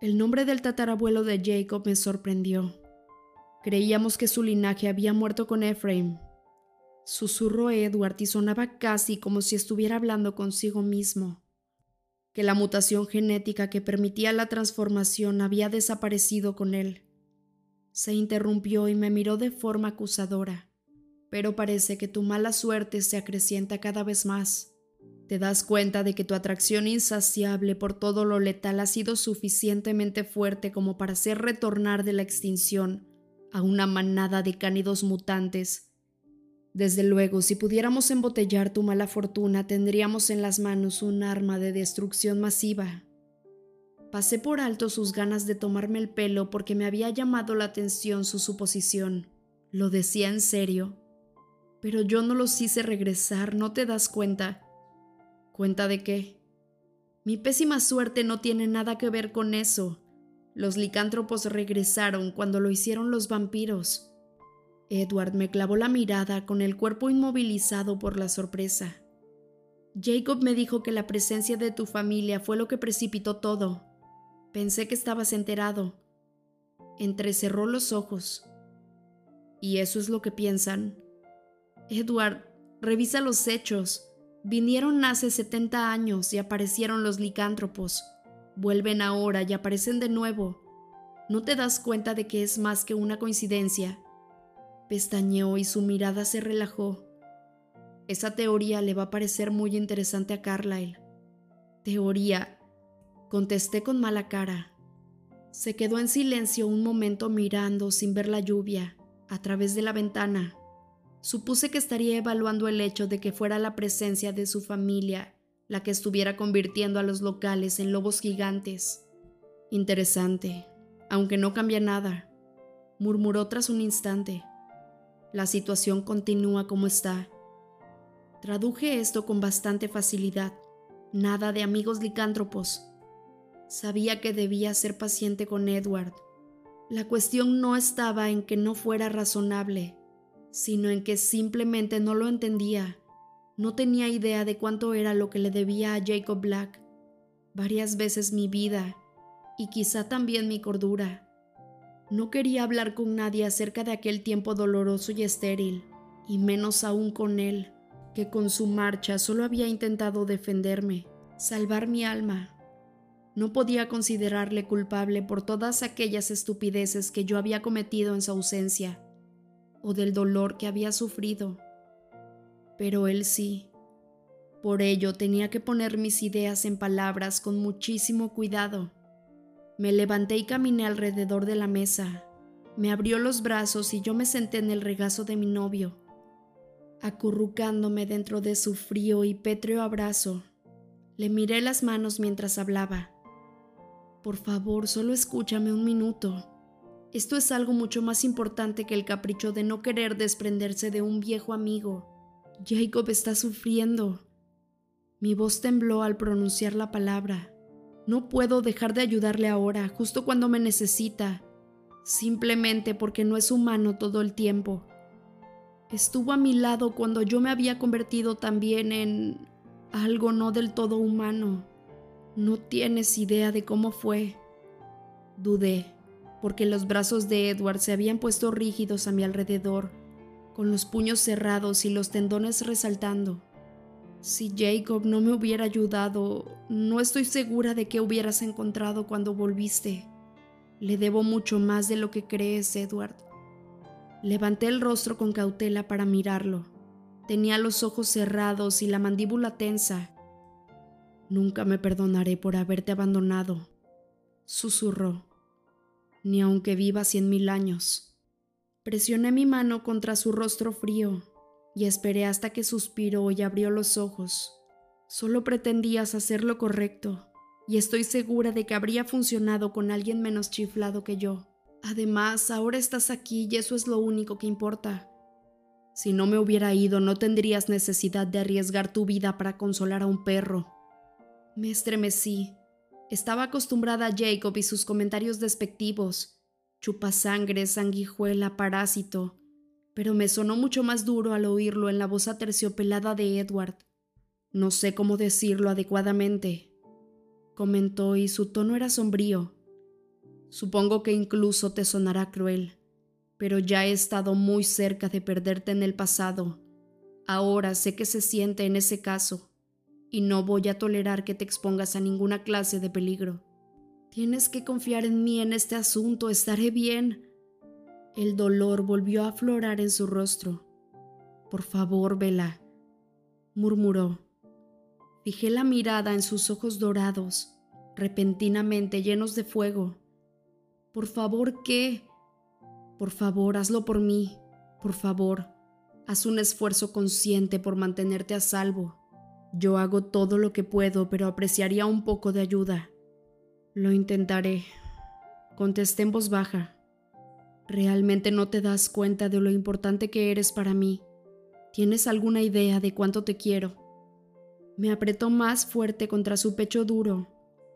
El nombre del tatarabuelo de Jacob me sorprendió. Creíamos que su linaje había muerto con Ephraim. Susurró Edward y sonaba casi como si estuviera hablando consigo mismo. Que la mutación genética que permitía la transformación había desaparecido con él. Se interrumpió y me miró de forma acusadora. Pero parece que tu mala suerte se acrecienta cada vez más. Te das cuenta de que tu atracción insaciable por todo lo letal ha sido suficientemente fuerte como para hacer retornar de la extinción a una manada de cánidos mutantes. Desde luego, si pudiéramos embotellar tu mala fortuna, tendríamos en las manos un arma de destrucción masiva. Pasé por alto sus ganas de tomarme el pelo porque me había llamado la atención su suposición. Lo decía en serio. Pero yo no los hice regresar, ¿no te das cuenta? ¿Cuenta de qué? Mi pésima suerte no tiene nada que ver con eso. Los licántropos regresaron cuando lo hicieron los vampiros. Edward me clavó la mirada con el cuerpo inmovilizado por la sorpresa. Jacob me dijo que la presencia de tu familia fue lo que precipitó todo. Pensé que estabas enterado. Entrecerró los ojos. ¿Y eso es lo que piensan? Edward, revisa los hechos. Vinieron hace 70 años y aparecieron los licántropos. Vuelven ahora y aparecen de nuevo. ¿No te das cuenta de que es más que una coincidencia? Pestañeó y su mirada se relajó. Esa teoría le va a parecer muy interesante a Carlyle. Teoría, contesté con mala cara. Se quedó en silencio un momento mirando sin ver la lluvia, a través de la ventana. Supuse que estaría evaluando el hecho de que fuera la presencia de su familia la que estuviera convirtiendo a los locales en lobos gigantes. Interesante, aunque no cambia nada, murmuró tras un instante. La situación continúa como está. Traduje esto con bastante facilidad. Nada de amigos licántropos. Sabía que debía ser paciente con Edward. La cuestión no estaba en que no fuera razonable, sino en que simplemente no lo entendía. No tenía idea de cuánto era lo que le debía a Jacob Black. Varias veces mi vida y quizá también mi cordura. No quería hablar con nadie acerca de aquel tiempo doloroso y estéril, y menos aún con él, que con su marcha solo había intentado defenderme, salvar mi alma. No podía considerarle culpable por todas aquellas estupideces que yo había cometido en su ausencia o del dolor que había sufrido. Pero él sí. Por ello tenía que poner mis ideas en palabras con muchísimo cuidado. Me levanté y caminé alrededor de la mesa. Me abrió los brazos y yo me senté en el regazo de mi novio, acurrucándome dentro de su frío y pétreo abrazo. Le miré las manos mientras hablaba. Por favor, solo escúchame un minuto. Esto es algo mucho más importante que el capricho de no querer desprenderse de un viejo amigo. Jacob está sufriendo. Mi voz tembló al pronunciar la palabra. No puedo dejar de ayudarle ahora, justo cuando me necesita, simplemente porque no es humano todo el tiempo. Estuvo a mi lado cuando yo me había convertido también en algo no del todo humano. No tienes idea de cómo fue. Dudé porque los brazos de Edward se habían puesto rígidos a mi alrededor, con los puños cerrados y los tendones resaltando. Si Jacob no me hubiera ayudado, no estoy segura de qué hubieras encontrado cuando volviste. Le debo mucho más de lo que crees, Edward. Levanté el rostro con cautela para mirarlo. Tenía los ojos cerrados y la mandíbula tensa. Nunca me perdonaré por haberte abandonado, susurró ni aunque viva cien mil años. Presioné mi mano contra su rostro frío y esperé hasta que suspiró y abrió los ojos. Solo pretendías hacer lo correcto, y estoy segura de que habría funcionado con alguien menos chiflado que yo. Además, ahora estás aquí y eso es lo único que importa. Si no me hubiera ido, no tendrías necesidad de arriesgar tu vida para consolar a un perro. Me estremecí estaba acostumbrada a Jacob y sus comentarios despectivos. Chupasangre, sanguijuela, parásito. Pero me sonó mucho más duro al oírlo en la voz aterciopelada de Edward. No sé cómo decirlo adecuadamente, comentó y su tono era sombrío. Supongo que incluso te sonará cruel, pero ya he estado muy cerca de perderte en el pasado. Ahora sé que se siente en ese caso, y no voy a tolerar que te expongas a ninguna clase de peligro. Tienes que confiar en mí en este asunto, estaré bien. El dolor volvió a aflorar en su rostro. Por favor, Vela, murmuró. Fijé la mirada en sus ojos dorados, repentinamente llenos de fuego. Por favor, ¿qué? Por favor, hazlo por mí. Por favor, haz un esfuerzo consciente por mantenerte a salvo. Yo hago todo lo que puedo, pero apreciaría un poco de ayuda. Lo intentaré. Contesté en voz baja. Realmente no te das cuenta de lo importante que eres para mí. ¿Tienes alguna idea de cuánto te quiero? Me apretó más fuerte contra su pecho duro,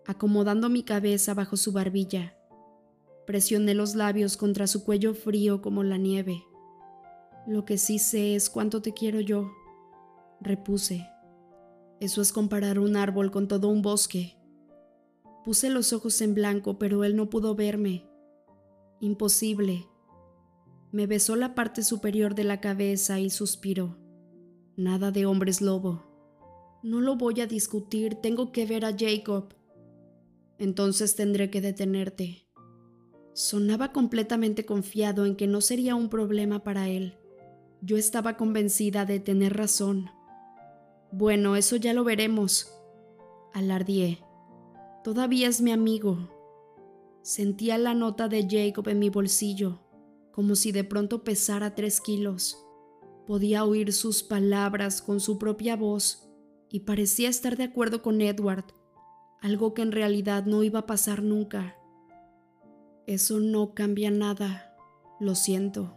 acomodando mi cabeza bajo su barbilla. Presioné los labios contra su cuello frío como la nieve. Lo que sí sé es cuánto te quiero yo, repuse. Eso es comparar un árbol con todo un bosque. Puse los ojos en blanco, pero él no pudo verme. Imposible. Me besó la parte superior de la cabeza y suspiró. Nada de hombres lobo. No lo voy a discutir, tengo que ver a Jacob. Entonces tendré que detenerte. Sonaba completamente confiado en que no sería un problema para él. Yo estaba convencida de tener razón. Bueno, eso ya lo veremos. Alardié. Todavía es mi amigo. Sentía la nota de Jacob en mi bolsillo, como si de pronto pesara tres kilos. Podía oír sus palabras con su propia voz y parecía estar de acuerdo con Edward, algo que en realidad no iba a pasar nunca. Eso no cambia nada, lo siento.